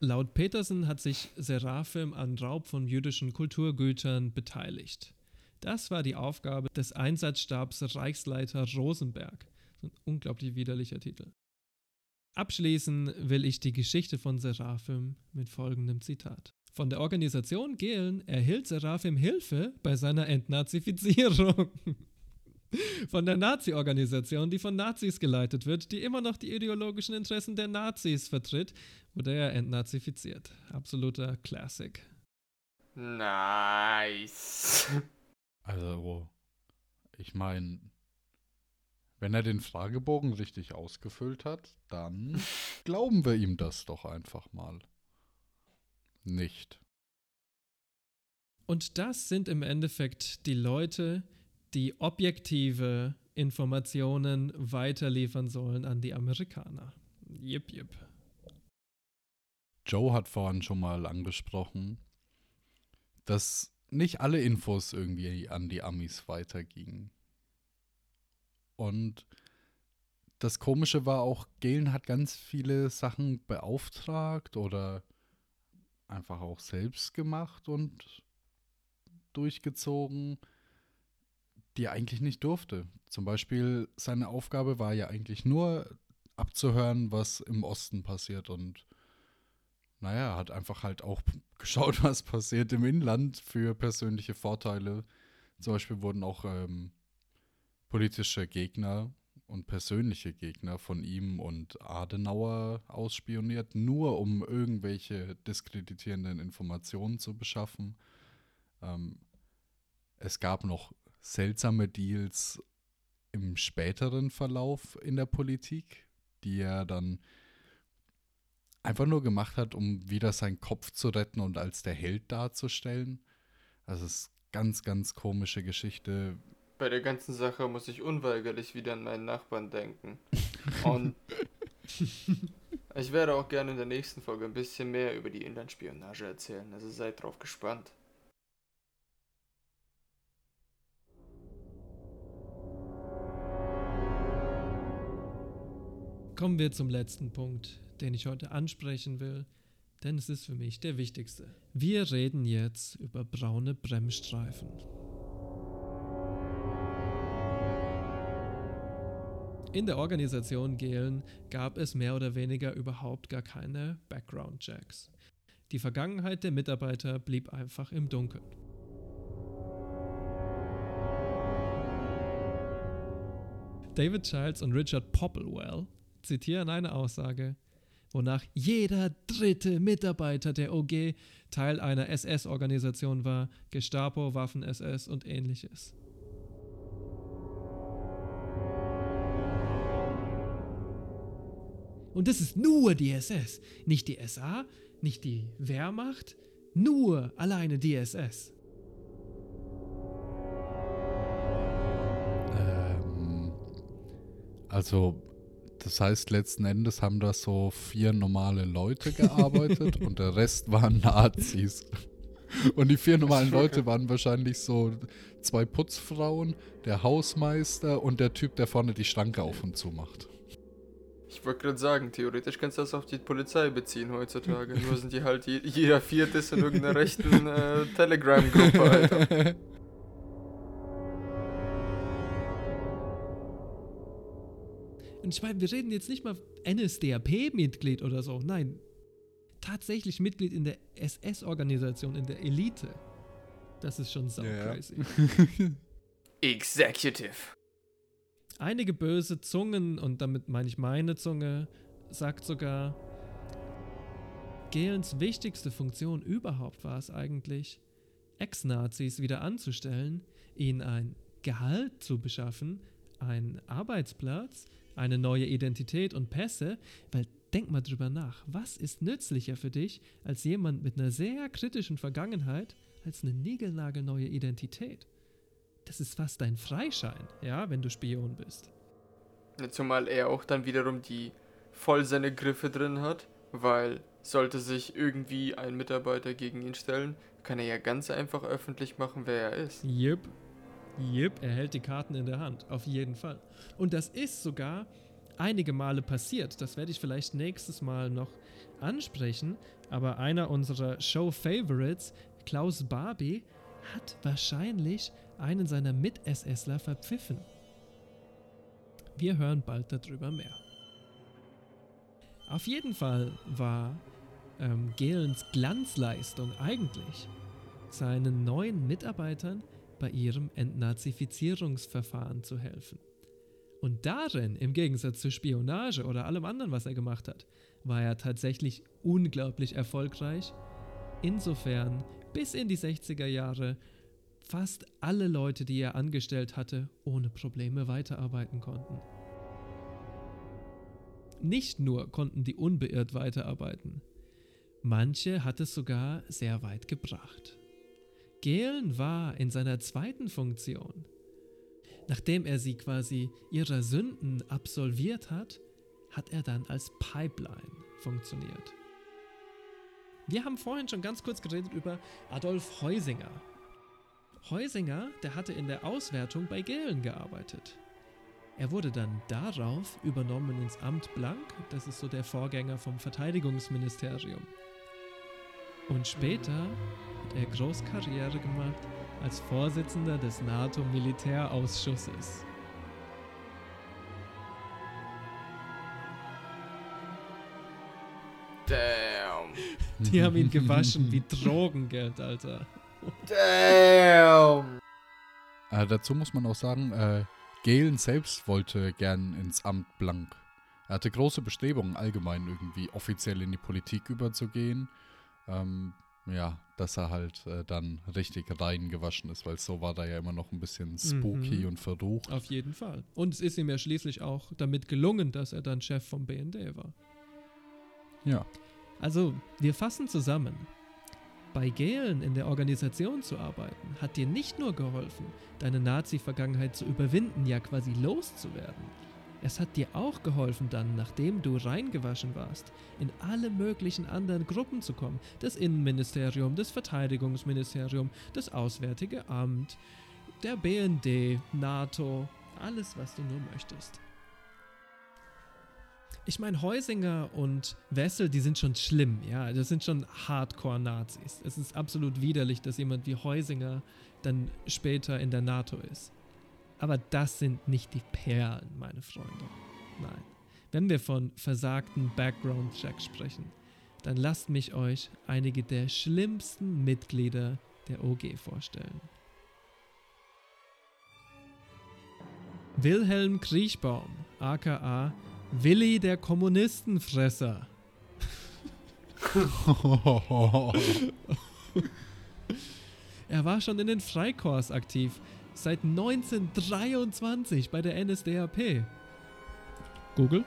[SPEAKER 1] Laut Petersen hat sich Seraphim an Raub von jüdischen Kulturgütern beteiligt. Das war die Aufgabe des Einsatzstabs Reichsleiter Rosenberg. So ein unglaublich widerlicher Titel. Abschließen will ich die Geschichte von Seraphim mit folgendem Zitat. Von der Organisation Gehlen erhielt Seraphim Hilfe bei seiner Entnazifizierung. Von der Nazi-Organisation, die von Nazis geleitet wird, die immer noch die ideologischen Interessen der Nazis vertritt, wurde er entnazifiziert. Absoluter Classic.
[SPEAKER 2] Nice.
[SPEAKER 8] Also, ich meine, wenn er den Fragebogen richtig ausgefüllt hat, dann glauben wir ihm das doch einfach mal. Nicht.
[SPEAKER 1] Und das sind im Endeffekt die Leute, die objektive Informationen weiterliefern sollen an die Amerikaner. Jip, jip.
[SPEAKER 8] Joe hat vorhin schon mal angesprochen, dass nicht alle Infos irgendwie an die Amis weitergingen. Und das Komische war auch, Galen hat ganz viele Sachen beauftragt oder einfach auch selbst gemacht und durchgezogen, die er eigentlich nicht durfte. Zum Beispiel seine Aufgabe war ja eigentlich nur abzuhören, was im Osten passiert und naja, hat einfach halt auch geschaut, was passiert im Inland für persönliche Vorteile. Zum Beispiel wurden auch ähm, politische Gegner und persönliche Gegner von ihm und Adenauer ausspioniert, nur um irgendwelche diskreditierenden Informationen zu beschaffen. Ähm, es gab noch seltsame Deals im späteren Verlauf in der Politik, die er dann einfach nur gemacht hat, um wieder seinen Kopf zu retten und als der Held darzustellen. Also es ist ganz, ganz komische Geschichte.
[SPEAKER 2] Bei der ganzen Sache muss ich unweigerlich wieder an meinen Nachbarn denken. Und ich werde auch gerne in der nächsten Folge ein bisschen mehr über die Inlandspionage erzählen. Also seid drauf gespannt.
[SPEAKER 1] Kommen wir zum letzten Punkt, den ich heute ansprechen will, denn es ist für mich der wichtigste. Wir reden jetzt über braune Bremsstreifen. In der Organisation Gehlen gab es mehr oder weniger überhaupt gar keine Background-Checks. Die Vergangenheit der Mitarbeiter blieb einfach im Dunkeln. David Childs und Richard Popplewell zitieren eine Aussage, wonach jeder dritte Mitarbeiter der OG Teil einer SS-Organisation war, Gestapo, Waffen-SS und ähnliches. Und das ist nur die SS, nicht die SA, nicht die Wehrmacht, nur alleine die SS.
[SPEAKER 8] Ähm, also, das heißt, letzten Endes haben da so vier normale Leute gearbeitet und der Rest waren Nazis. Und die vier normalen Leute waren wahrscheinlich so zwei Putzfrauen, der Hausmeister und der Typ, der vorne die Schranke auf und zu macht.
[SPEAKER 2] Ich wollte gerade sagen, theoretisch kannst du das auf die Polizei beziehen heutzutage. Nur sind die halt je, jeder vierte ist in irgendeiner rechten äh, Telegram-Gruppe, Alter.
[SPEAKER 1] Und ich meine, wir reden jetzt nicht mal NSDAP-Mitglied oder so. Nein, tatsächlich Mitglied in der SS-Organisation, in der Elite. Das ist schon so
[SPEAKER 8] Ja, ja.
[SPEAKER 1] crazy.
[SPEAKER 2] Executive.
[SPEAKER 1] Einige böse Zungen, und damit meine ich meine Zunge, sagt sogar, Gehlens wichtigste Funktion überhaupt war es eigentlich, Ex-Nazis wieder anzustellen, ihnen ein Gehalt zu beschaffen, einen Arbeitsplatz, eine neue Identität und Pässe, weil denk mal drüber nach. Was ist nützlicher für dich als jemand mit einer sehr kritischen Vergangenheit als eine niegelnagelneue Identität? Das ist fast dein Freischein, ja, wenn du Spion bist.
[SPEAKER 2] Zumal er auch dann wiederum die voll seine Griffe drin hat, weil sollte sich irgendwie ein Mitarbeiter gegen ihn stellen, kann er ja ganz einfach öffentlich machen, wer er ist.
[SPEAKER 1] Jep. Jep, er hält die Karten in der Hand, auf jeden Fall. Und das ist sogar einige Male passiert. Das werde ich vielleicht nächstes Mal noch ansprechen. Aber einer unserer Show-Favorites, Klaus Barbie, hat wahrscheinlich einen seiner Mit-SSler verpfiffen. Wir hören bald darüber mehr. Auf jeden Fall war ähm, Gelens Glanzleistung eigentlich, seinen neuen Mitarbeitern bei ihrem Entnazifizierungsverfahren zu helfen. Und darin, im Gegensatz zur Spionage oder allem anderen, was er gemacht hat, war er tatsächlich unglaublich erfolgreich. Insofern bis in die 60er Jahre fast alle Leute, die er angestellt hatte, ohne Probleme weiterarbeiten konnten. Nicht nur konnten die unbeirrt weiterarbeiten, manche hat es sogar sehr weit gebracht. Gehlen war in seiner zweiten Funktion, nachdem er sie quasi ihrer Sünden absolviert hat, hat er dann als Pipeline funktioniert. Wir haben vorhin schon ganz kurz geredet über Adolf Heusinger. Heusinger, der hatte in der Auswertung bei Gehlen gearbeitet. Er wurde dann darauf übernommen ins Amt Blank, das ist so der Vorgänger vom Verteidigungsministerium. Und später hat er Großkarriere gemacht als Vorsitzender des NATO-Militärausschusses.
[SPEAKER 2] Damn.
[SPEAKER 1] Die haben ihn gewaschen wie Drogengeld, Alter.
[SPEAKER 2] Damn.
[SPEAKER 8] Äh, dazu muss man auch sagen, äh, Galen selbst wollte gern ins Amt Blank. Er hatte große Bestrebungen, allgemein irgendwie offiziell in die Politik überzugehen. Ähm, ja, dass er halt äh, dann richtig reingewaschen ist, weil so war da ja immer noch ein bisschen spooky
[SPEAKER 1] Mhm.
[SPEAKER 8] und verrucht.
[SPEAKER 1] Auf jeden Fall. Und es ist ihm ja schließlich auch damit gelungen, dass er dann Chef vom BND war.
[SPEAKER 8] Ja.
[SPEAKER 1] Also, wir fassen zusammen. Bei Galen in der Organisation zu arbeiten, hat dir nicht nur geholfen, deine Nazi-Vergangenheit zu überwinden, ja quasi loszuwerden. Es hat dir auch geholfen, dann, nachdem du reingewaschen warst, in alle möglichen anderen Gruppen zu kommen. Das Innenministerium, das Verteidigungsministerium, das Auswärtige Amt, der BND, NATO, alles, was du nur möchtest. Ich meine, Heusinger und Wessel, die sind schon schlimm, ja. Das sind schon Hardcore-Nazis. Es ist absolut widerlich, dass jemand wie Heusinger dann später in der NATO ist. Aber das sind nicht die Perlen, meine Freunde. Nein. Wenn wir von versagten Background-Checks sprechen, dann lasst mich euch einige der schlimmsten Mitglieder der OG vorstellen. Wilhelm Kriechbaum, aka Willi der Kommunistenfresser. Er war schon in den Freikorps aktiv, seit 1923 bei der NSDAP. Google?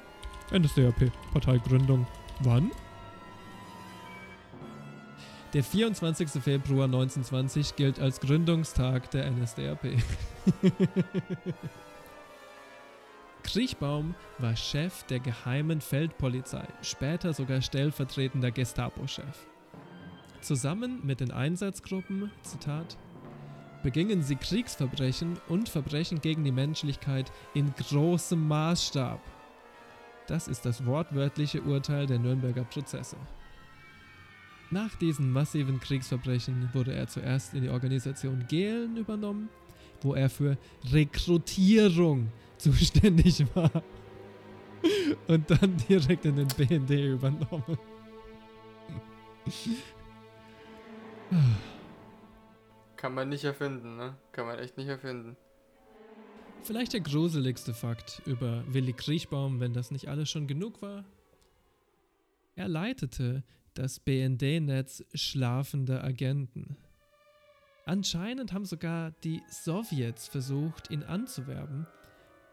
[SPEAKER 1] NSDAP, Parteigründung. Wann? Der 24. Februar 1920 gilt als Gründungstag der NSDAP. Kriechbaum war Chef der geheimen Feldpolizei, später sogar stellvertretender Gestapo-Chef. Zusammen mit den Einsatzgruppen, Zitat, begingen sie Kriegsverbrechen und Verbrechen gegen die Menschlichkeit in großem Maßstab. Das ist das wortwörtliche Urteil der Nürnberger Prozesse. Nach diesen massiven Kriegsverbrechen wurde er zuerst in die Organisation Gehlen übernommen, wo er für Rekrutierung zuständig war. Und dann direkt in den BND übernommen.
[SPEAKER 2] Kann man nicht erfinden, ne? Kann man echt nicht erfinden.
[SPEAKER 1] Vielleicht der gruseligste Fakt über Willi Kriechbaum, wenn das nicht alles schon genug war. Er leitete das BND-Netz schlafender Agenten. Anscheinend haben sogar die Sowjets versucht, ihn anzuwerben.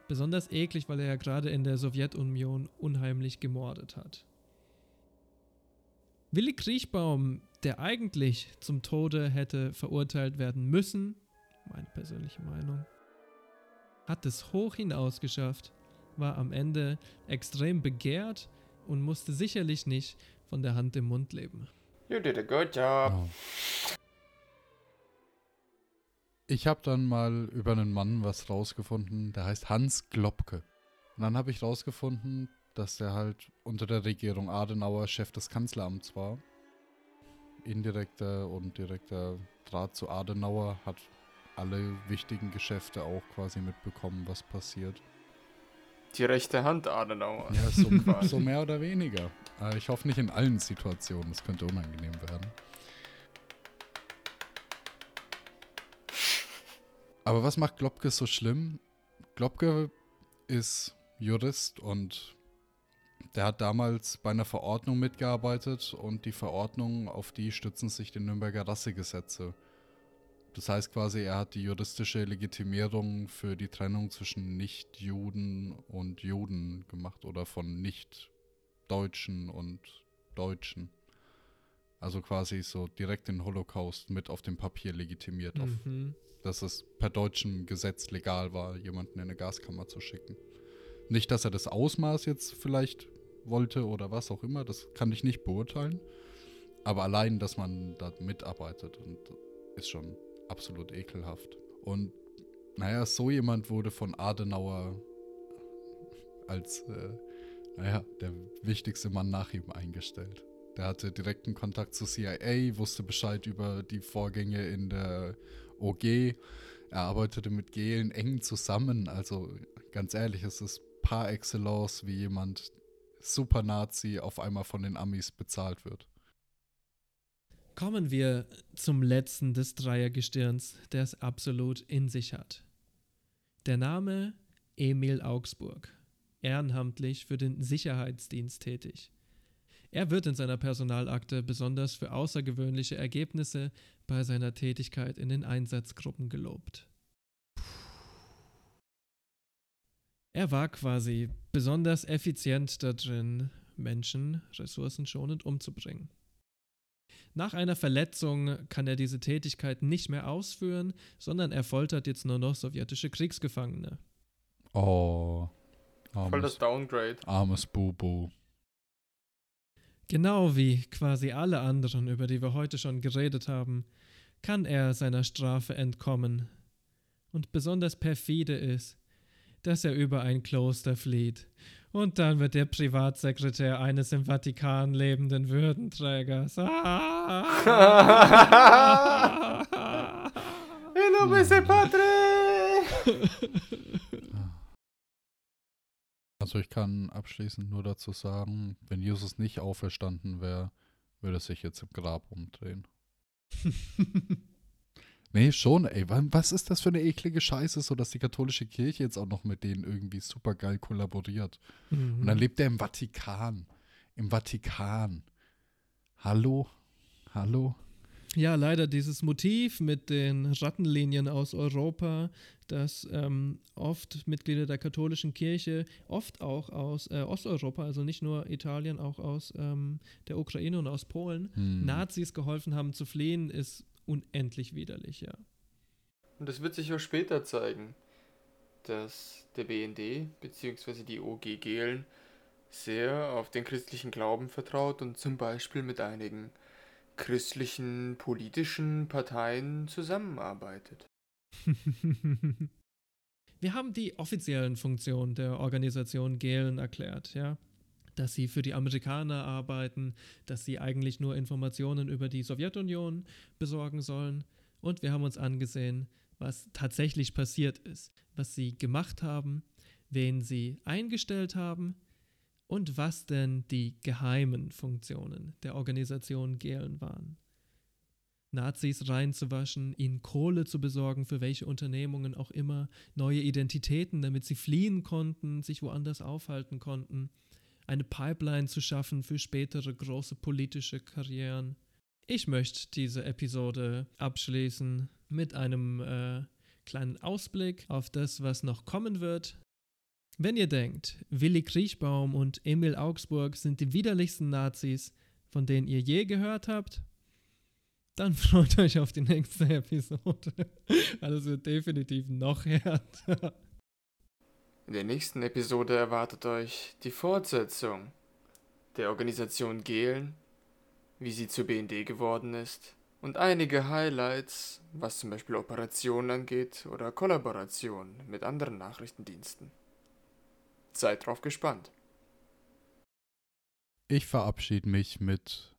[SPEAKER 1] Besonders eklig, weil er ja gerade in der Sowjetunion unheimlich gemordet hat. Willi Kriechbaum, der eigentlich zum Tode hätte verurteilt werden müssen, meine persönliche Meinung, hat es hoch hinaus geschafft, war am Ende extrem begehrt und musste sicherlich nicht von der Hand im Mund leben.
[SPEAKER 2] You did a good job.
[SPEAKER 8] Oh. Ich habe dann mal über einen Mann was rausgefunden, der heißt Hans Globke. Und dann habe ich rausgefunden, dass er halt unter der Regierung Adenauer Chef des Kanzleramts war. Indirekter und direkter Draht zu Adenauer hat alle wichtigen Geschäfte auch quasi mitbekommen, was passiert.
[SPEAKER 2] Die rechte Hand Adenauer.
[SPEAKER 8] Ja, so, so mehr oder weniger. Äh, ich hoffe nicht in allen Situationen, es könnte unangenehm werden. Aber was macht Globke so schlimm? Globke ist Jurist und der hat damals bei einer Verordnung mitgearbeitet und die Verordnung, auf die stützen sich die Nürnberger Rassegesetze. Das heißt quasi, er hat die juristische Legitimierung für die Trennung zwischen Nicht-Juden und Juden gemacht oder von Nicht-Deutschen und Deutschen. Also quasi so direkt den Holocaust mit auf dem Papier legitimiert, mhm. auf, dass es per deutschem Gesetz legal war, jemanden in eine Gaskammer zu schicken. Nicht, dass er das Ausmaß jetzt vielleicht wollte oder was auch immer, das kann ich nicht beurteilen. Aber allein, dass man da mitarbeitet und ist schon absolut ekelhaft. Und naja, so jemand wurde von Adenauer als, äh, naja, der wichtigste Mann nach ihm eingestellt. Der hatte direkten Kontakt zur CIA, wusste Bescheid über die Vorgänge in der OG. Er arbeitete mit Gehlen eng zusammen. Also ganz ehrlich, es ist par excellence, wie jemand Super-Nazi auf einmal von den Amis bezahlt wird.
[SPEAKER 1] Kommen wir zum letzten des Dreiergestirns, der es absolut in sich hat. Der Name Emil Augsburg, ehrenamtlich für den Sicherheitsdienst tätig. Er wird in seiner Personalakte besonders für außergewöhnliche Ergebnisse bei seiner Tätigkeit in den Einsatzgruppen gelobt. Er war quasi besonders effizient darin, Menschen ressourcenschonend umzubringen. Nach einer Verletzung kann er diese Tätigkeit nicht mehr ausführen, sondern er foltert jetzt nur noch sowjetische Kriegsgefangene.
[SPEAKER 8] Oh.
[SPEAKER 2] Armes, Voll das Downgrade.
[SPEAKER 8] Armes Bubu.
[SPEAKER 1] Genau wie quasi alle anderen, über die wir heute schon geredet haben, kann er seiner Strafe entkommen. Und besonders perfide ist, dass er über ein Kloster flieht und dann wird er Privatsekretär eines im Vatikan lebenden Würdenträgers. Ah.
[SPEAKER 2] Hello, Messe Padre!
[SPEAKER 8] Also ich kann abschließend nur dazu sagen, wenn Jesus nicht auferstanden wäre, würde er sich jetzt im Grab umdrehen. Nee, schon, ey. Was ist das für eine eklige Scheiße, so dass die katholische Kirche jetzt auch noch mit denen irgendwie super geil kollaboriert. Mhm. Und dann lebt er im Vatikan. Im Vatikan. Hallo? Hallo?
[SPEAKER 1] Ja, leider dieses Motiv mit den Rattenlinien aus Europa, dass ähm, oft Mitglieder der katholischen Kirche, oft auch aus äh, Osteuropa, also nicht nur Italien, auch aus ähm, der Ukraine und aus Polen, hm. Nazis geholfen haben zu fliehen, ist unendlich widerlich, ja.
[SPEAKER 2] Und es wird sich auch später zeigen, dass der BND bzw. die OG Gehlen sehr auf den christlichen Glauben vertraut und zum Beispiel mit einigen christlichen politischen Parteien zusammenarbeitet.
[SPEAKER 1] Wir haben die offiziellen Funktionen der Organisation Gehlen erklärt, ja dass sie für die Amerikaner arbeiten, dass sie eigentlich nur Informationen über die Sowjetunion besorgen sollen. Und wir haben uns angesehen, was tatsächlich passiert ist, was sie gemacht haben, wen sie eingestellt haben und was denn die geheimen Funktionen der Organisation Gehlen waren. Nazis reinzuwaschen, ihnen Kohle zu besorgen, für welche Unternehmungen auch immer, neue Identitäten, damit sie fliehen konnten, sich woanders aufhalten konnten eine Pipeline zu schaffen für spätere große politische Karrieren. Ich möchte diese Episode abschließen mit einem äh, kleinen Ausblick auf das, was noch kommen wird. Wenn ihr denkt, Willi Kriechbaum und Emil Augsburg sind die widerlichsten Nazis, von denen ihr je gehört habt, dann freut euch auf die nächste Episode. Alles wird definitiv noch härter.
[SPEAKER 2] In der nächsten Episode erwartet euch die Fortsetzung der Organisation Gehlen, wie sie zur BND geworden ist und einige Highlights, was zum Beispiel Operationen angeht oder Kollaborationen mit anderen Nachrichtendiensten. Seid drauf gespannt.
[SPEAKER 8] Ich verabschiede mich mit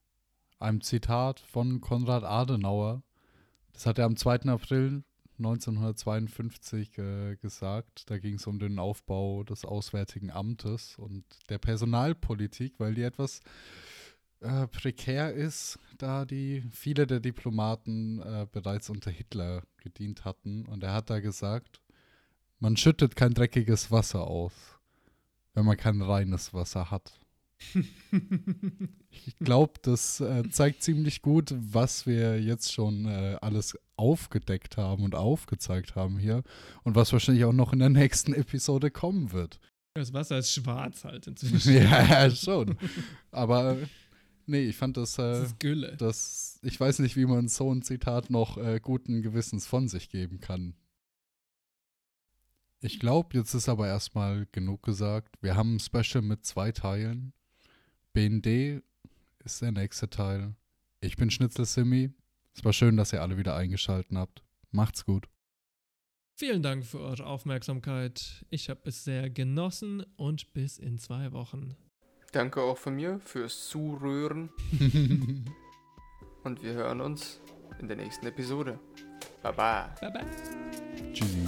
[SPEAKER 8] einem Zitat von Konrad Adenauer. Das hat er am 2. April 1952 äh, gesagt. Da ging es um den Aufbau des Auswärtigen Amtes und der Personalpolitik, weil die etwas äh, prekär ist, da die viele der Diplomaten äh, bereits unter Hitler gedient hatten. Und er hat da gesagt, man schüttet kein dreckiges Wasser aus, wenn man kein reines Wasser hat. ich glaube, das äh, zeigt ziemlich gut, was wir jetzt schon äh, alles aufgedeckt haben und aufgezeigt haben hier und was wahrscheinlich auch noch in der nächsten Episode kommen wird.
[SPEAKER 1] Das Wasser ist schwarz halt inzwischen.
[SPEAKER 8] ja, schon. Aber nee, ich fand das, äh,
[SPEAKER 1] Das ist Gülle.
[SPEAKER 8] das, ich weiß nicht, wie man so ein Zitat noch äh, guten Gewissens von sich geben kann. Ich glaube, jetzt ist aber erstmal genug gesagt. Wir haben ein Special mit zwei Teilen. BND ist der nächste Teil. Ich bin Schnitzel Simi. Es war schön, dass ihr alle wieder eingeschaltet habt. Macht's gut.
[SPEAKER 1] Vielen Dank für eure Aufmerksamkeit. Ich habe es sehr genossen und bis in zwei Wochen.
[SPEAKER 2] Danke auch von mir fürs Zuhören und wir hören uns in der nächsten Episode. Baba.
[SPEAKER 1] Bye bye.
[SPEAKER 8] Tschüssi.